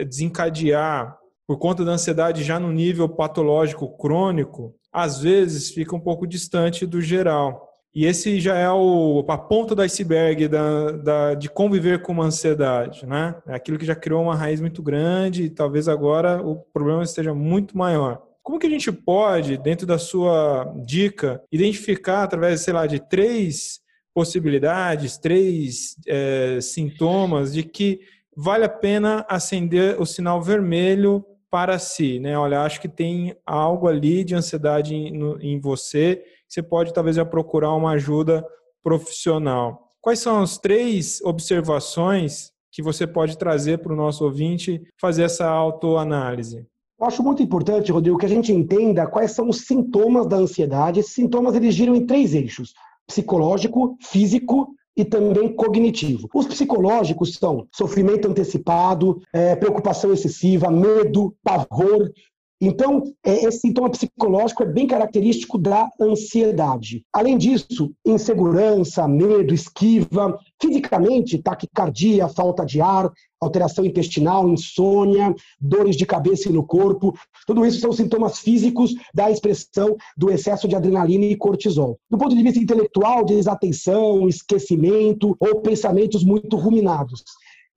desencadear por conta da ansiedade já no nível patológico crônico, às vezes fica um pouco distante do geral. E esse já é o, a ponta do iceberg da, da, de conviver com uma ansiedade, né? É aquilo que já criou uma raiz muito grande e talvez agora o problema esteja muito maior. Como que a gente pode, dentro da sua dica, identificar através, sei lá, de três possibilidades, três é, sintomas de que vale a pena acender o sinal vermelho para si, né? Olha, acho que tem algo ali de ansiedade em, em você, você pode talvez já procurar uma ajuda profissional. Quais são as três observações que você pode trazer para o nosso ouvinte fazer essa autoanálise? Eu acho muito importante, Rodrigo, que a gente entenda quais são os sintomas da ansiedade. Esses sintomas eles giram em três eixos psicológico, físico e também cognitivo. Os psicológicos são sofrimento antecipado, é, preocupação excessiva, medo, pavor. Então, é, esse sintoma psicológico é bem característico da ansiedade. Além disso, insegurança, medo, esquiva, fisicamente, taquicardia, falta de ar, alteração intestinal, insônia, dores de cabeça e no corpo. Tudo isso são sintomas físicos da expressão do excesso de adrenalina e cortisol. Do ponto de vista intelectual, desatenção, esquecimento ou pensamentos muito ruminados.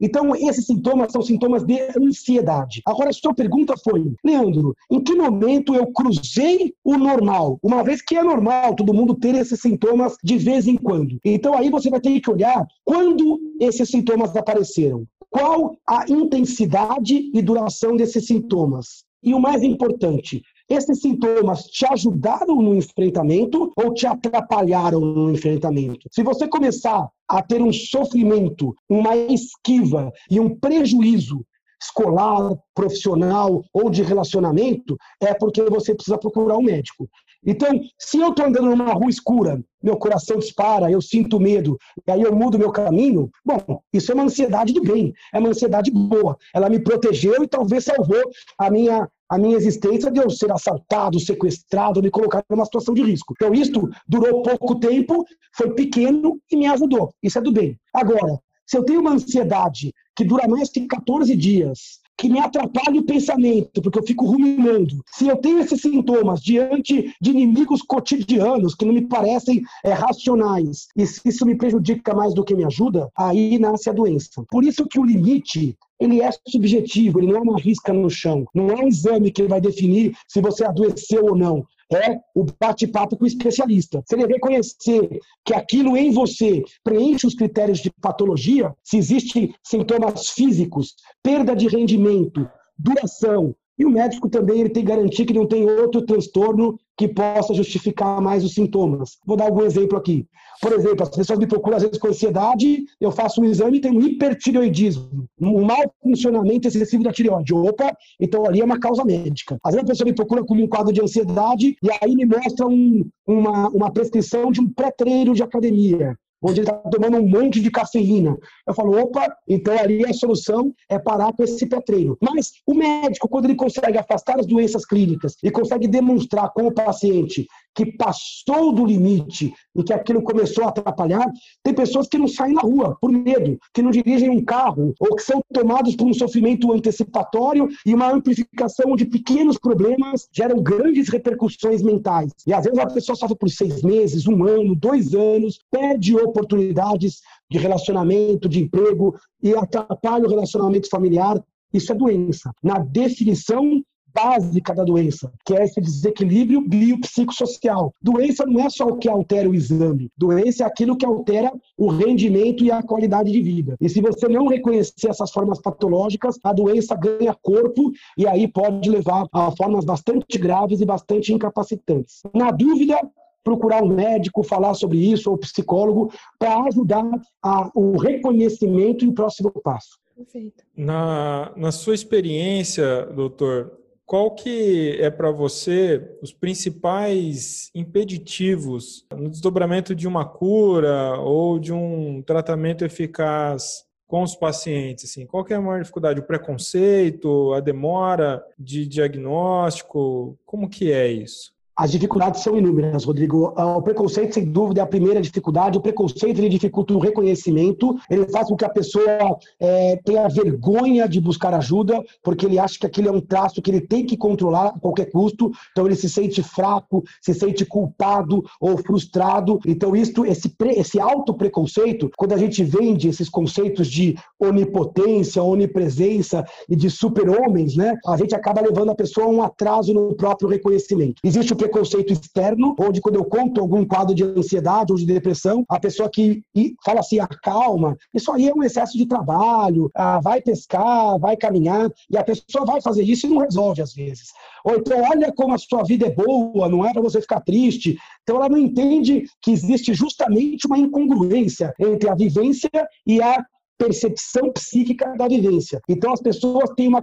Então, esses sintomas são sintomas de ansiedade. Agora, a sua pergunta foi, Leandro, em que momento eu cruzei o normal? Uma vez que é normal todo mundo ter esses sintomas de vez em quando. Então, aí você vai ter que olhar quando esses sintomas apareceram. Qual a intensidade e duração desses sintomas? E o mais importante, esses sintomas te ajudaram no enfrentamento ou te atrapalharam no enfrentamento? Se você começar a ter um sofrimento, uma esquiva e um prejuízo escolar, profissional ou de relacionamento, é porque você precisa procurar um médico. Então, se eu estou andando numa rua escura, meu coração dispara, eu sinto medo, e aí eu mudo meu caminho, bom, isso é uma ansiedade do bem, é uma ansiedade boa. Ela me protegeu e talvez salvou a minha, a minha existência de eu ser assaltado, sequestrado, me colocar numa situação de risco. Então, isto durou pouco tempo, foi pequeno e me ajudou. Isso é do bem. Agora, se eu tenho uma ansiedade que dura mais que 14 dias, que me atrapalha o pensamento, porque eu fico ruminando. Se eu tenho esses sintomas diante de inimigos cotidianos que não me parecem é, racionais, e se isso me prejudica mais do que me ajuda, aí nasce a doença. Por isso que o limite ele é subjetivo, ele não é uma risca no chão, não é um exame que vai definir se você adoeceu ou não é o bate-papo com o especialista. Ele reconhecer que aquilo em você preenche os critérios de patologia, se existem sintomas físicos, perda de rendimento, duração, e o médico também ele tem que garantir que não tem outro transtorno que possa justificar mais os sintomas. Vou dar algum exemplo aqui. Por exemplo, as pessoas me procuram às vezes com ansiedade, eu faço um exame e tem um hipertireoidismo, um mau funcionamento excessivo da tireoide. Opa, então ali é uma causa médica. Às vezes a pessoa me procura com um quadro de ansiedade e aí me mostra um, uma, uma prescrição de um pré-treino de academia onde ele está tomando um monte de cafeína. Eu falo, opa, então ali a solução é parar com esse pré-treino. Mas o médico, quando ele consegue afastar as doenças clínicas e consegue demonstrar com o paciente que passou do limite e que aquilo começou a atrapalhar, tem pessoas que não saem na rua por medo, que não dirigem um carro, ou que são tomados por um sofrimento antecipatório e uma amplificação de pequenos problemas geram grandes repercussões mentais. E às vezes a pessoa sofre por seis meses, um ano, dois anos, perde oportunidades de relacionamento, de emprego e atrapalha o relacionamento familiar. Isso é doença. Na definição básica da doença, que é esse desequilíbrio biopsicossocial. Doença não é só o que altera o exame, doença é aquilo que altera o rendimento e a qualidade de vida. E se você não reconhecer essas formas patológicas, a doença ganha corpo e aí pode levar a formas bastante graves e bastante incapacitantes. Na dúvida, procurar um médico, falar sobre isso, ou psicólogo, para ajudar a, o reconhecimento e o próximo passo. Perfeito. Na, na sua experiência, doutor, qual que é para você os principais impeditivos no desdobramento de uma cura ou de um tratamento eficaz com os pacientes? Assim, qual que é a maior dificuldade? O preconceito, a demora de diagnóstico? Como que é isso? As dificuldades são inúmeras, Rodrigo. Ah, o preconceito, sem dúvida, é a primeira dificuldade. O preconceito ele dificulta o reconhecimento, ele faz com que a pessoa é, tenha vergonha de buscar ajuda, porque ele acha que aquilo é um traço que ele tem que controlar a qualquer custo. Então ele se sente fraco, se sente culpado ou frustrado. Então isso, esse, esse alto preconceito, quando a gente vende esses conceitos de onipotência, onipresença e de super-homens, né, a gente acaba levando a pessoa a um atraso no próprio reconhecimento. Existe o preconceito externo, onde quando eu conto algum quadro de ansiedade ou de depressão, a pessoa que fala assim, acalma, isso aí é um excesso de trabalho, ah, vai pescar, vai caminhar, e a pessoa vai fazer isso e não resolve às vezes. Ou então, olha como a sua vida é boa, não é para você ficar triste. Então ela não entende que existe justamente uma incongruência entre a vivência e a percepção psíquica da vivência. Então, as pessoas têm uma,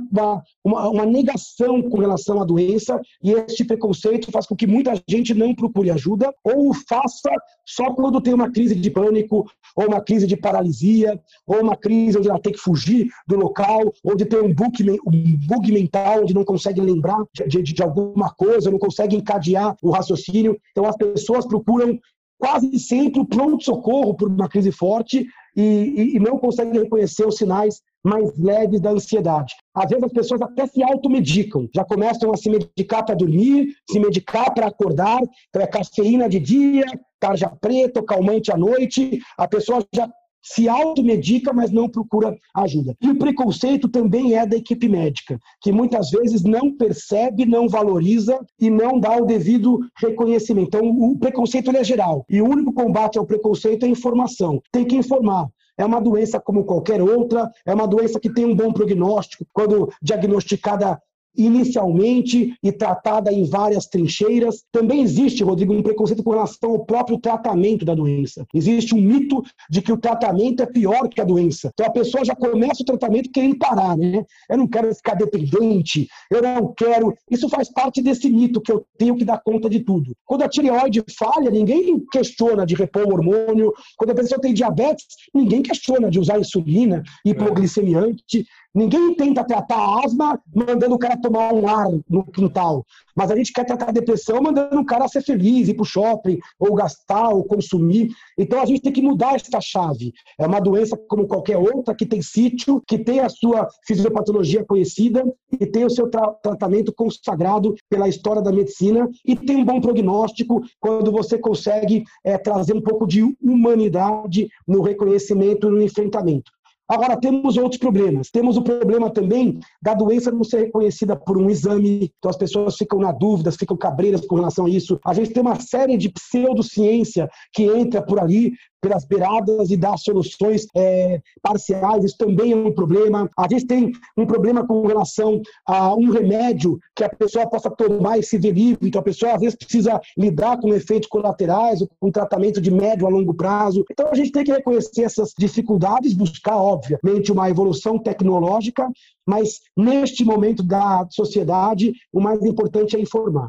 uma, uma, negação com relação à doença e este preconceito faz com que muita gente não procure ajuda ou faça só quando tem uma crise de pânico ou uma crise de paralisia ou uma crise onde ela tem que fugir do local, onde tem um bug, um bug mental, onde não consegue lembrar de, de, de alguma coisa, não consegue encadear o raciocínio. Então, as pessoas procuram quase sempre o pronto-socorro por uma crise forte e, e, não conseguem reconhecer os sinais mais leves da ansiedade. Às vezes as pessoas até se automedicam, já começam a se medicar para dormir, se medicar para acordar, então é cafeína de dia, tarja preta, calmante à noite, a pessoa já se automedica, mas não procura ajuda. E o preconceito também é da equipe médica, que muitas vezes não percebe, não valoriza e não dá o devido reconhecimento. Então, o preconceito é geral. E o único combate ao preconceito é informação. Tem que informar. É uma doença como qualquer outra, é uma doença que tem um bom prognóstico. Quando diagnosticada inicialmente e tratada em várias trincheiras. Também existe, Rodrigo, um preconceito com relação ao próprio tratamento da doença. Existe um mito de que o tratamento é pior que a doença. Então a pessoa já começa o tratamento querendo parar, né? Eu não quero ficar dependente, eu não quero. Isso faz parte desse mito que eu tenho que dar conta de tudo. Quando a tireoide falha, ninguém questiona de repor o hormônio. Quando a pessoa tem diabetes, ninguém questiona de usar insulina, hipoglicemiante. Ninguém tenta tratar asma mandando o cara tomar um ar no quintal. Mas a gente quer tratar a depressão mandando o cara ser feliz, ir para o shopping, ou gastar, ou consumir. Então a gente tem que mudar esta chave. É uma doença como qualquer outra, que tem sítio, que tem a sua fisiopatologia conhecida e tem o seu tra tratamento consagrado pela história da medicina e tem um bom prognóstico quando você consegue é, trazer um pouco de humanidade no reconhecimento e no enfrentamento. Agora, temos outros problemas. Temos o problema também da doença não ser reconhecida por um exame, então as pessoas ficam na dúvida, ficam cabreiras com relação a isso. A gente tem uma série de pseudociência que entra por ali, pelas beiradas e dar soluções é, parciais, isso também é um problema. A gente tem um problema com relação a um remédio que a pessoa possa tomar e se ver livre, então a pessoa às vezes precisa lidar com efeitos colaterais, com tratamento de médio a longo prazo. Então a gente tem que reconhecer essas dificuldades, buscar, obviamente, uma evolução tecnológica, mas neste momento da sociedade, o mais importante é informar.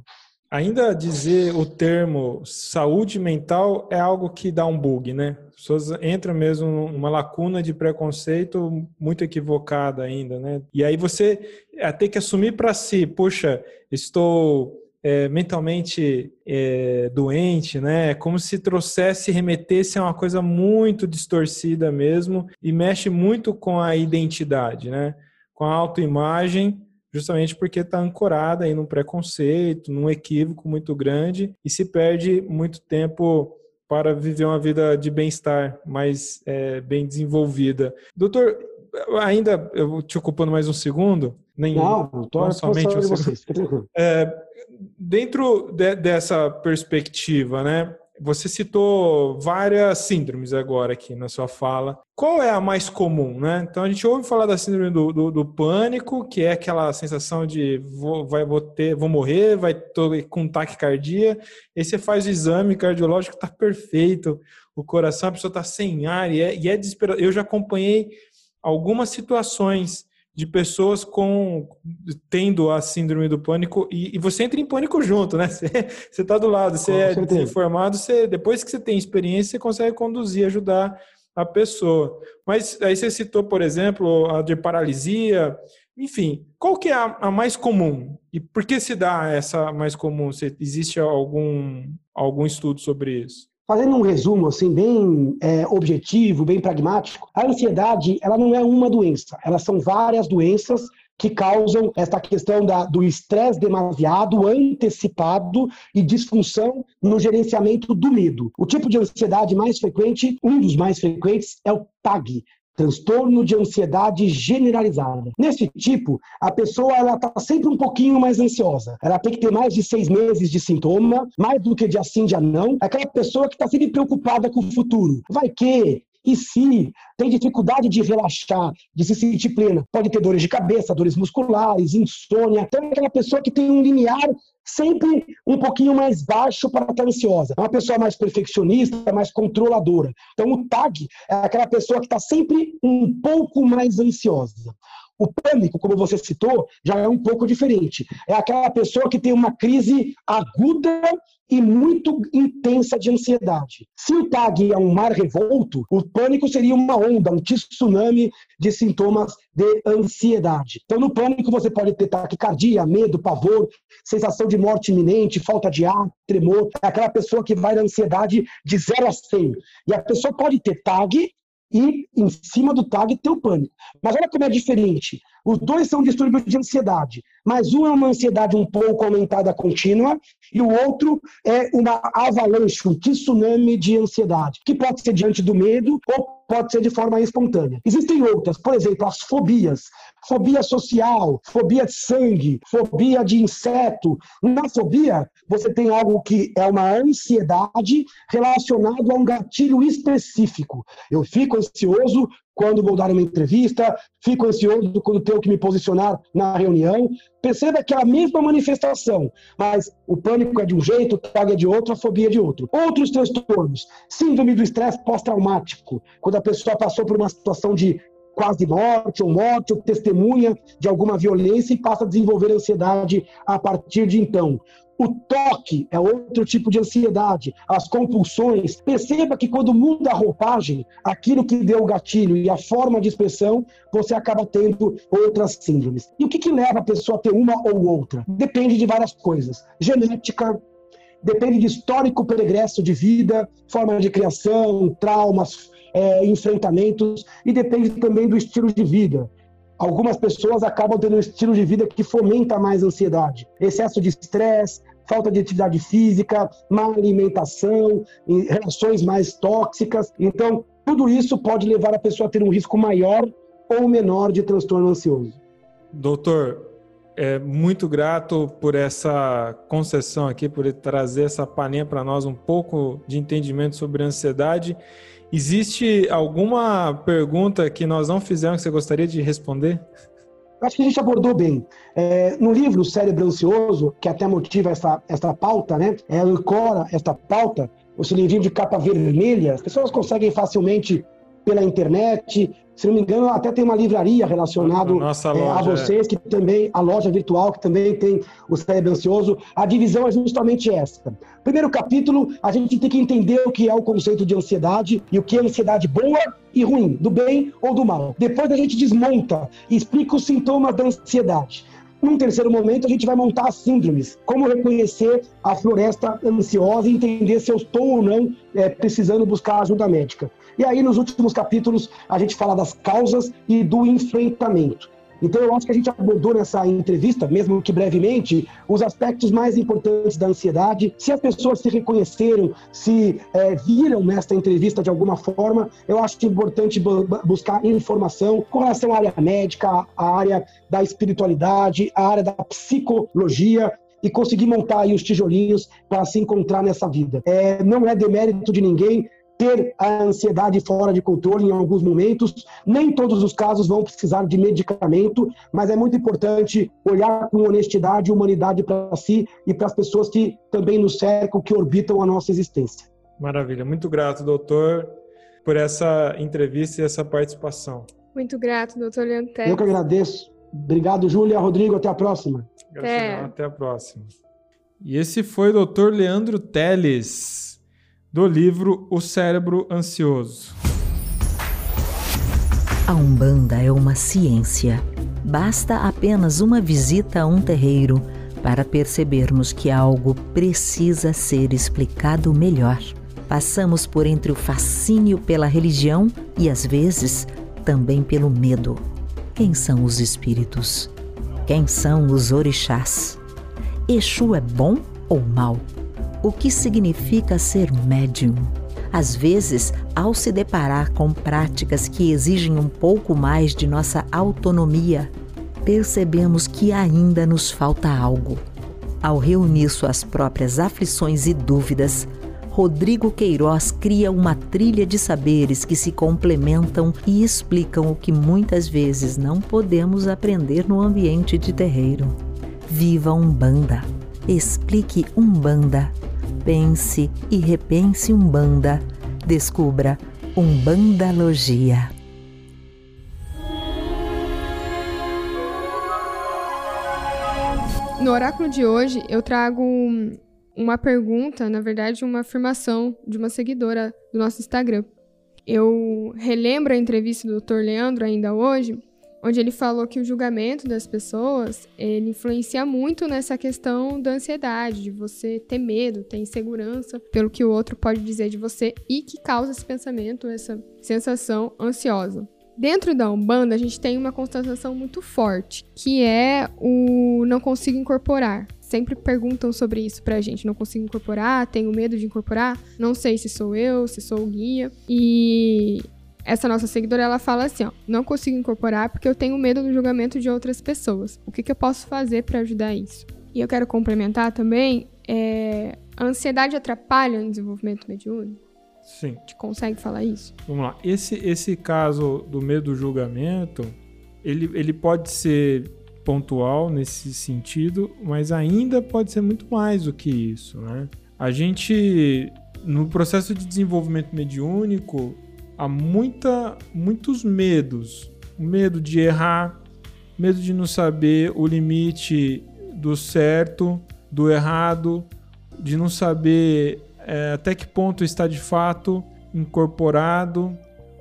Ainda dizer o termo saúde mental é algo que dá um bug, né? As pessoas entram mesmo numa lacuna de preconceito muito equivocada ainda, né? E aí você é, tem que assumir para si, puxa, estou é, mentalmente é, doente, né? É como se trouxesse, remetesse a uma coisa muito distorcida mesmo e mexe muito com a identidade, né? Com a autoimagem justamente porque está ancorada aí num preconceito, num equívoco muito grande e se perde muito tempo para viver uma vida de bem-estar mais é, bem desenvolvida. Doutor, ainda eu te ocupando mais um segundo, nem não, não somente um segundo. É, dentro de, dessa perspectiva, né? Você citou várias síndromes agora aqui na sua fala. Qual é a mais comum, né? Então a gente ouve falar da síndrome do, do, do pânico, que é aquela sensação de vou, vai, vou, ter, vou morrer, vai tô com taquicardia. Aí você faz o exame cardiológico, está perfeito, o coração, a pessoa está sem ar e é, e é desesperador. Eu já acompanhei algumas situações de pessoas com tendo a síndrome do pânico e, e você entra em pânico junto, né? [LAUGHS] Você está do lado, você é desinformado, você depois que você tem experiência, você consegue conduzir, ajudar a pessoa. Mas aí você citou, por exemplo, a de paralisia, enfim, qual que é a, a mais comum? E por que se dá essa mais comum? Se existe algum algum estudo sobre isso? Fazendo um resumo assim bem é, objetivo, bem pragmático, a ansiedade ela não é uma doença, elas são várias doenças que causam essa questão da, do estresse demasiado, antecipado e disfunção no gerenciamento do medo. O tipo de ansiedade mais frequente, um dos mais frequentes, é o TAG, transtorno de ansiedade generalizada. Nesse tipo, a pessoa ela está sempre um pouquinho mais ansiosa. Ela tem que ter mais de seis meses de sintoma, mais do que de assim, de não. Aquela pessoa que está sempre preocupada com o futuro. Vai que e se tem dificuldade de relaxar, de se sentir plena, pode ter dores de cabeça, dores musculares, insônia. Então, é aquela pessoa que tem um limiar sempre um pouquinho mais baixo para estar ansiosa. É uma pessoa mais perfeccionista, mais controladora. Então, o TAG é aquela pessoa que está sempre um pouco mais ansiosa. O pânico, como você citou, já é um pouco diferente. É aquela pessoa que tem uma crise aguda e muito intensa de ansiedade. Se o TAG é um mar revolto, o pânico seria uma onda, um tsunami de sintomas de ansiedade. Então, no pânico, você pode ter taquicardia, medo, pavor, sensação de morte iminente, falta de ar, tremor. É aquela pessoa que vai na ansiedade de 0 a 100. E a pessoa pode ter TAG e em cima do tag tem o pânico. Mas olha como é diferente. Os dois são distúrbios de ansiedade, mas um é uma ansiedade um pouco aumentada contínua e o outro é uma avalanche, um tsunami de ansiedade, que pode ser diante do medo ou pode ser de forma espontânea. Existem outras, por exemplo, as fobias. Fobia social, fobia de sangue, fobia de inseto. Na fobia, você tem algo que é uma ansiedade relacionado a um gatilho específico. Eu fico ansioso quando vou dar uma entrevista, fico ansioso quando tenho que me posicionar na reunião. Perceba que é a mesma manifestação, mas o pânico é de um jeito, o TAG é de outro, a fobia é de outro. Outros transtornos, síndrome do estresse pós-traumático, quando a pessoa passou por uma situação de quase morte ou morte, ou testemunha de alguma violência e passa a desenvolver ansiedade a partir de então. O toque é outro tipo de ansiedade, as compulsões. Perceba que quando muda a roupagem, aquilo que deu o gatilho e a forma de expressão, você acaba tendo outras síndromes. E o que, que leva a pessoa a ter uma ou outra? Depende de várias coisas. Genética, depende de histórico pregresso de vida, forma de criação, traumas, é, enfrentamentos, e depende também do estilo de vida. Algumas pessoas acabam tendo um estilo de vida que fomenta mais ansiedade. Excesso de estresse, falta de atividade física, má alimentação, relações mais tóxicas. Então, tudo isso pode levar a pessoa a ter um risco maior ou menor de transtorno ansioso. Doutor, é muito grato por essa concessão aqui, por trazer essa palhinha para nós um pouco de entendimento sobre ansiedade Existe alguma pergunta que nós não fizemos que você gostaria de responder? Acho que a gente abordou bem. É, no livro Cérebro Ansioso, que até motiva essa, essa pauta, né? É, ancora esta pauta, o livrinho de capa vermelha, as pessoas conseguem facilmente pela internet. Se não me engano, até tem uma livraria relacionada é, a vocês, que também, a loja virtual, que também tem o cérebro ansioso. A divisão é justamente essa. Primeiro capítulo, a gente tem que entender o que é o conceito de ansiedade e o que é ansiedade boa e ruim, do bem ou do mal. Depois a gente desmonta e explica os sintomas da ansiedade. Num terceiro momento, a gente vai montar as síndromes, como reconhecer a floresta ansiosa e entender se eu estou ou não é, precisando buscar ajuda médica. E aí, nos últimos capítulos, a gente fala das causas e do enfrentamento. Então, eu acho que a gente abordou nessa entrevista, mesmo que brevemente, os aspectos mais importantes da ansiedade. Se as pessoas se reconheceram, se é, viram nesta entrevista de alguma forma, eu acho importante buscar informação com relação à área médica, à área da espiritualidade, à área da psicologia, e conseguir montar aí os tijolinhos para se encontrar nessa vida. É, não é demérito de ninguém ter a ansiedade fora de controle em alguns momentos. Nem todos os casos vão precisar de medicamento, mas é muito importante olhar com honestidade e humanidade para si e para as pessoas que também nos cercam, que orbitam a nossa existência. Maravilha. Muito grato, doutor, por essa entrevista e essa participação. Muito grato, doutor Leandro Eu que agradeço. Obrigado, Júlia. Rodrigo, até a próxima. Até. até a próxima. E esse foi o doutor Leandro Teles do livro O Cérebro Ansioso. A Umbanda é uma ciência. Basta apenas uma visita a um terreiro para percebermos que algo precisa ser explicado melhor. Passamos por entre o fascínio pela religião e, às vezes, também pelo medo. Quem são os espíritos? Quem são os orixás? Exu é bom ou mal? O que significa ser médium. Às vezes, ao se deparar com práticas que exigem um pouco mais de nossa autonomia, percebemos que ainda nos falta algo. Ao reunir suas próprias aflições e dúvidas, Rodrigo Queiroz cria uma trilha de saberes que se complementam e explicam o que muitas vezes não podemos aprender no ambiente de terreiro. Viva Umbanda! Explique Umbanda pense e repense Umbanda. Descubra Umbandalogia. No oráculo de hoje, eu trago uma pergunta, na verdade, uma afirmação de uma seguidora do nosso Instagram. Eu relembro a entrevista do Dr. Leandro ainda hoje, onde ele falou que o julgamento das pessoas ele influencia muito nessa questão da ansiedade, de você ter medo, ter insegurança pelo que o outro pode dizer de você e que causa esse pensamento, essa sensação ansiosa. Dentro da Umbanda, a gente tem uma constatação muito forte, que é o não consigo incorporar. Sempre perguntam sobre isso pra gente. Não consigo incorporar, tenho medo de incorporar, não sei se sou eu, se sou o guia. E essa nossa seguidora, ela fala assim, ó, não consigo incorporar porque eu tenho medo do julgamento de outras pessoas. O que, que eu posso fazer para ajudar isso? E eu quero complementar também, é, a ansiedade atrapalha o desenvolvimento mediúnico? Sim. A gente consegue falar isso? Vamos lá. Esse, esse caso do medo do julgamento, ele, ele pode ser pontual nesse sentido, mas ainda pode ser muito mais do que isso, né? A gente, no processo de desenvolvimento mediúnico, há muita, muitos medos. Medo de errar, medo de não saber o limite do certo, do errado, de não saber é, até que ponto está de fato incorporado,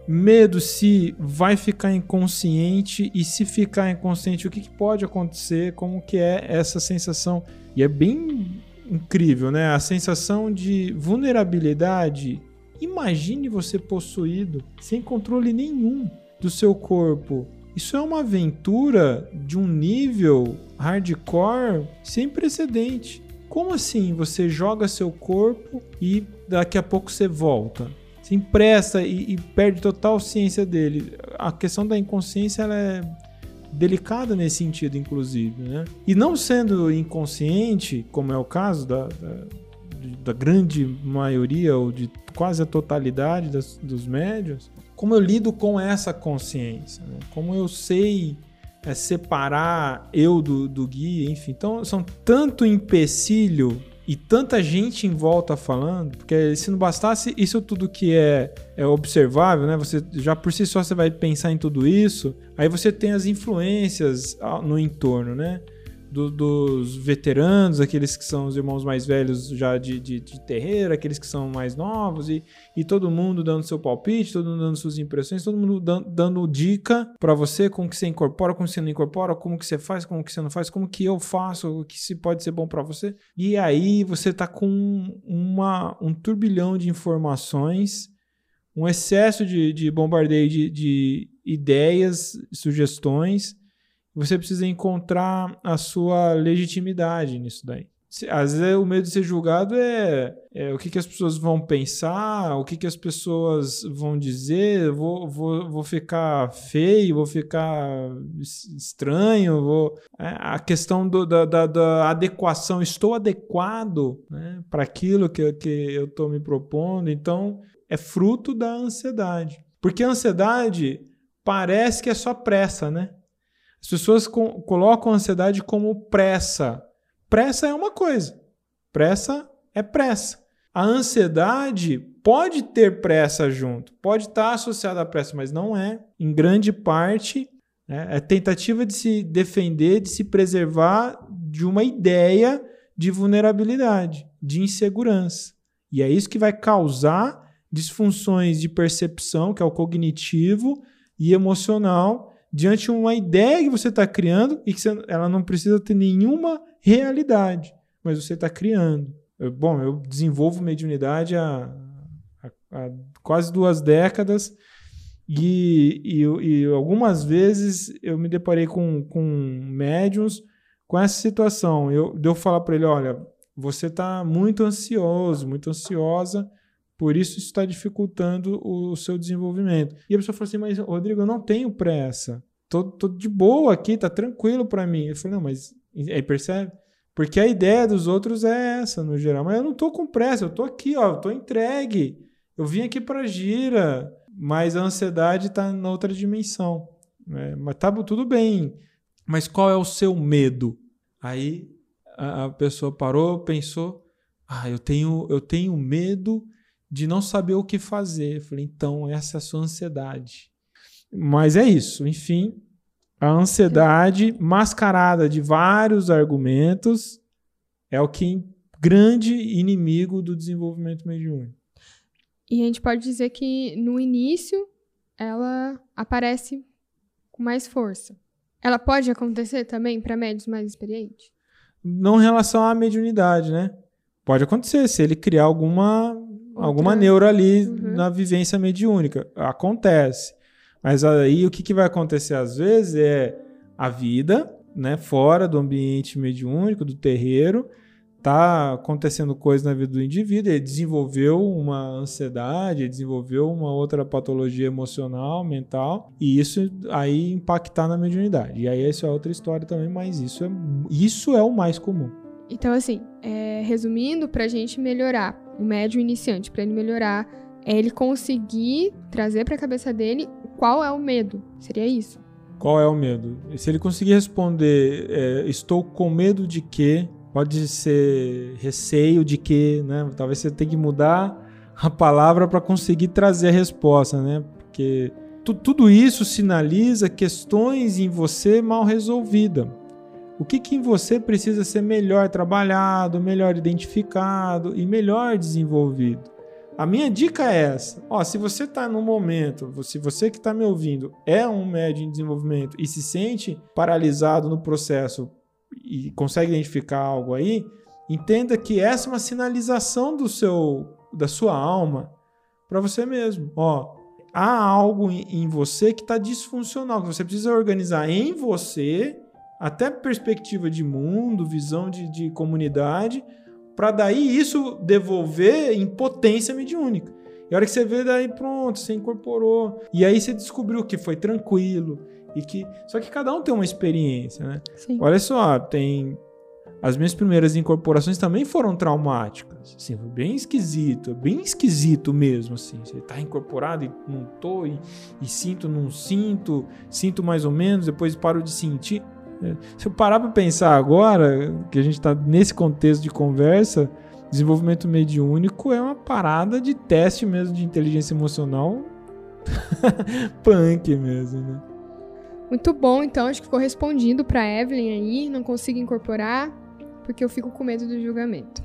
medo se vai ficar inconsciente e se ficar inconsciente o que, que, pode acontecer, como que é essa sensação e é bem incrível, né? A sensação de vulnerabilidade. Imagine você possuído sem controle nenhum do seu corpo. Isso é uma aventura de um nível hardcore sem precedente. Como assim você joga seu corpo e daqui a pouco você volta? se empresta e, e, perde total ciência dele. A questão da inconsciência ela é delicada nesse sentido, inclusive. Né? E não sendo inconsciente, como é o caso da, da, da grande maioria ou de quase a totalidade das, dos médios, como eu lido com essa consciência? Né? Como eu sei é, separar eu do, do guia, enfim. Então, são tanto empecilho e tanta gente em volta falando, porque se não bastasse isso tudo que é, é observável, né? Você já por si só você vai pensar em tudo isso, aí você tem as influências no entorno, né? Do, dos veteranos, aqueles que são os irmãos mais velhos já de, de, de terreiro, aqueles que são mais novos, e, e todo mundo dando seu palpite, todo mundo dando suas impressões, todo mundo dando, dica para você como que você incorpora, como você não incorpora, como que você faz, como que você não faz, como que eu faço, o que se pode ser bom para você. E aí você tá com uma, um turbilhão de informações, um excesso de, de bombardeio de, de ideias, sugestões, você precisa encontrar a sua legitimidade nisso daí. Às vezes o medo de ser julgado é, é o que, que as pessoas vão pensar, o que, que as pessoas vão dizer, vou, vou, vou ficar feio, vou ficar estranho, vou... É, a questão do, da, da, da, adequação, estou adequado né, para aquilo que, que eu estou me propondo, então é fruto da ansiedade. Porque a ansiedade parece que é só pressa, né? As pessoas co colocam a ansiedade como pressa. Pressa é uma coisa. Pressa é pressa. A ansiedade pode ter pressa junto, pode estar associada à pressa, mas não é. Em grande parte, né, é tentativa de se defender, de se preservar de uma ideia de vulnerabilidade, de insegurança. E é isso que vai causar disfunções de percepção, que é o cognitivo e emocional, diante de uma ideia que você está criando e que você, ela não precisa ter nenhuma realidade, mas você está criando. Eu, bom, eu desenvolvo mediunidade há, há, há quase duas décadas e, e, e, algumas vezes eu me deparei com, com médiums com essa situação. Eu, eu falar para ele: olha, você está muito ansioso, muito ansiosa por isso, isso está dificultando o seu desenvolvimento. E a pessoa falou assim: Mas, Rodrigo, eu não tenho pressa. Tô, tô de boa aqui, tá tranquilo para mim. Eu falei: Não, mas. Aí percebe? Porque a ideia dos outros é essa, no geral. Mas eu não tô com pressa, eu tô aqui, ó, eu tô entregue. Eu vim aqui para gira, mas a ansiedade está na outra dimensão. Né? Mas tá tudo bem. Mas qual é o seu medo? Aí a, a pessoa parou, pensou: Ah, eu tenho, eu tenho medo de não saber o que fazer. Eu falei, então, essa é a sua ansiedade. Mas é isso, enfim, a ansiedade mascarada de vários argumentos é o que grande inimigo do desenvolvimento mediúnico. E a gente pode dizer que no início ela aparece com mais força. Ela pode acontecer também para médios mais experientes? Não em relação à mediunidade, né? Pode acontecer se ele criar alguma alguma neuro ali uhum. na vivência mediúnica. Acontece. Mas aí o que, que vai acontecer às vezes é a vida, né, fora do ambiente mediúnico, do terreiro, tá acontecendo coisa na vida do indivíduo, ele desenvolveu uma ansiedade, ele desenvolveu uma outra patologia emocional, mental, e isso aí impactar na mediunidade. E aí essa é outra história também, mas isso é, isso é o mais comum. Então, assim, é, resumindo, para a gente melhorar o médio iniciante, para ele melhorar é ele conseguir trazer para a cabeça dele qual é o medo. Seria isso. Qual é o medo? Se ele conseguir responder, é, estou com medo de quê? Pode ser receio de quê, né? Talvez você tenha que mudar [LAUGHS] a palavra para conseguir trazer a resposta, né? Porque tu, tudo isso sinaliza questões em você mal resolvidas. O que, que em você precisa ser melhor trabalhado, melhor identificado e melhor desenvolvido? A minha dica é essa. Ó, se você está no momento, se você que está me ouvindo é um médio em desenvolvimento e se sente paralisado no processo e consegue identificar algo aí, entenda que essa é uma sinalização do seu, da sua alma para você mesmo. Ó, há algo em você que está disfuncional, que você precisa organizar em você, até perspectiva de mundo, visão de, de comunidade, para daí isso devolver em potência mediúnica. E a hora que você vê, daí pronto, você incorporou. E aí você descobriu que foi tranquilo. E que. Só que cada um tem uma experiência, né? Sim. Olha só, tem. As minhas primeiras incorporações também foram traumáticas. Assim, foi bem esquisito, bem esquisito mesmo, assim. Você tá incorporado e não tô, e, e sinto, não sinto, sinto mais ou menos, depois paro de sentir. Se eu parar para pensar agora, que a gente está nesse contexto de conversa, desenvolvimento mediúnico é uma parada de teste mesmo de inteligência emocional [LAUGHS] punk mesmo, né? Muito bom, então acho que ficou respondido para Evelyn aí, não consigo incorporar porque eu fico com medo do julgamento.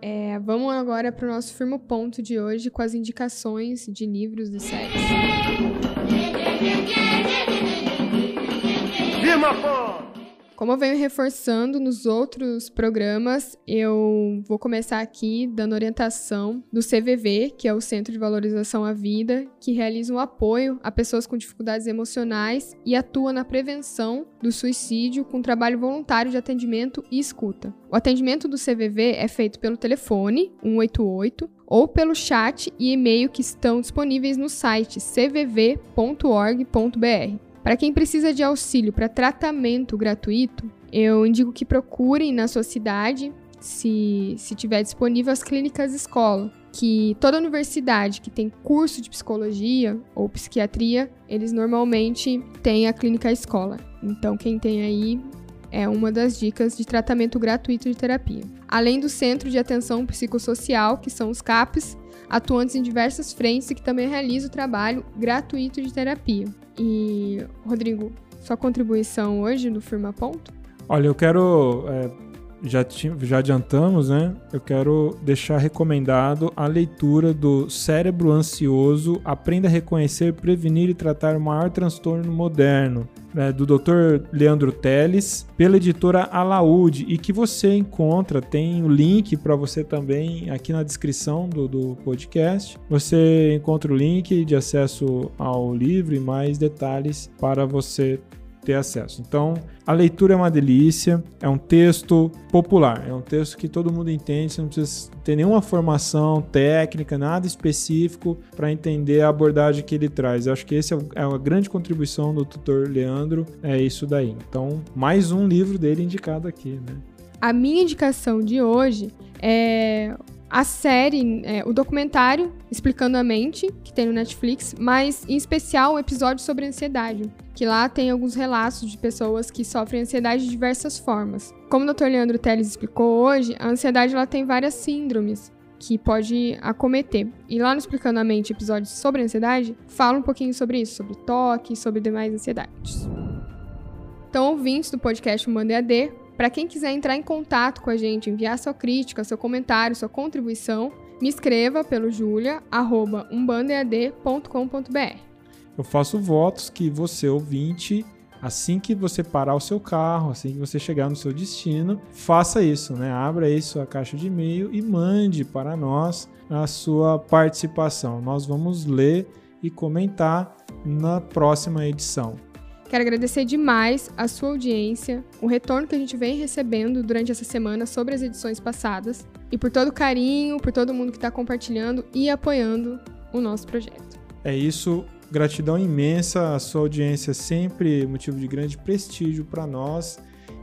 É, vamos agora para o nosso firme ponto de hoje com as indicações de livros e séries. [LAUGHS] Como eu venho reforçando nos outros programas, eu vou começar aqui dando orientação do CVV, que é o Centro de Valorização à Vida, que realiza um apoio a pessoas com dificuldades emocionais e atua na prevenção do suicídio com trabalho voluntário de atendimento e escuta. O atendimento do CVV é feito pelo telefone 188 ou pelo chat e e-mail que estão disponíveis no site cvv.org.br. Para quem precisa de auxílio para tratamento gratuito, eu indico que procurem na sua cidade, se, se tiver disponível, as clínicas escola. Que toda universidade que tem curso de psicologia ou psiquiatria, eles normalmente têm a clínica escola. Então, quem tem aí é uma das dicas de tratamento gratuito de terapia. Além do Centro de Atenção Psicossocial, que são os CAPs, atuantes em diversas frentes e que também realiza o trabalho gratuito de terapia. E, Rodrigo, sua contribuição hoje no Firma Ponto? Olha, eu quero. É, já, já adiantamos, né? Eu quero deixar recomendado a leitura do Cérebro Ansioso Aprenda a Reconhecer, Prevenir e Tratar o Maior Transtorno Moderno, né, do Dr. Leandro Teles, pela editora Alaúde, e que você encontra, tem o link para você também aqui na descrição do, do podcast. Você encontra o link de acesso ao livro e mais detalhes para você ter acesso. Então, a leitura é uma delícia, é um texto popular, é um texto que todo mundo entende, você não precisa ter nenhuma formação técnica, nada específico para entender a abordagem que ele traz. Eu acho que essa é, é a grande contribuição do tutor Leandro, é isso daí. Então, mais um livro dele indicado aqui, né? A minha indicação de hoje é a série, é, o documentário Explicando a Mente, que tem no Netflix, mas em especial o episódio sobre ansiedade, que lá tem alguns relatos de pessoas que sofrem ansiedade de diversas formas. Como o Dr. Leandro Teles explicou hoje, a ansiedade ela tem várias síndromes que pode acometer. E lá no Explicando a Mente, episódios sobre ansiedade, fala um pouquinho sobre isso, sobre toque, sobre demais ansiedades. Então, ouvintes do podcast Manda EAD, para quem quiser entrar em contato com a gente, enviar sua crítica, seu comentário, sua contribuição, me escreva pelo julia@umbandead.com.br. Eu faço votos que você ouvinte, assim que você parar o seu carro, assim que você chegar no seu destino, faça isso, né? Abra aí sua caixa de e-mail e mande para nós a sua participação. Nós vamos ler e comentar na próxima edição. Quero agradecer demais a sua audiência, o retorno que a gente vem recebendo durante essa semana sobre as edições passadas e por todo o carinho, por todo mundo que está compartilhando e apoiando o nosso projeto. É isso, gratidão imensa, a sua audiência é sempre motivo de grande prestígio para nós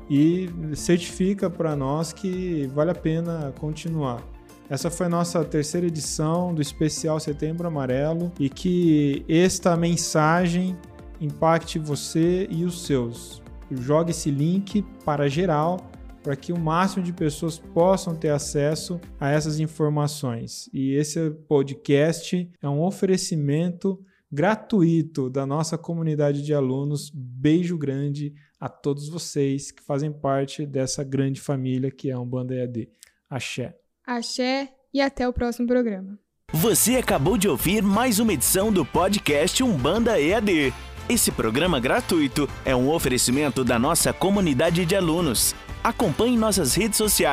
e certifica para nós que vale a pena continuar. Essa foi a nossa terceira edição do especial Setembro Amarelo e que esta mensagem impacte você e os seus. Jogue esse link para geral para que o máximo de pessoas possam ter acesso a essas informações. E esse podcast é um oferecimento gratuito da nossa comunidade de alunos. Beijo grande a todos vocês que fazem parte dessa grande família que é a Umbanda EAD. Axé. Axé e até o próximo programa. Você acabou de ouvir mais uma edição do podcast Umbanda EAD. Esse programa gratuito é um oferecimento da nossa comunidade de alunos. Acompanhe nossas redes sociais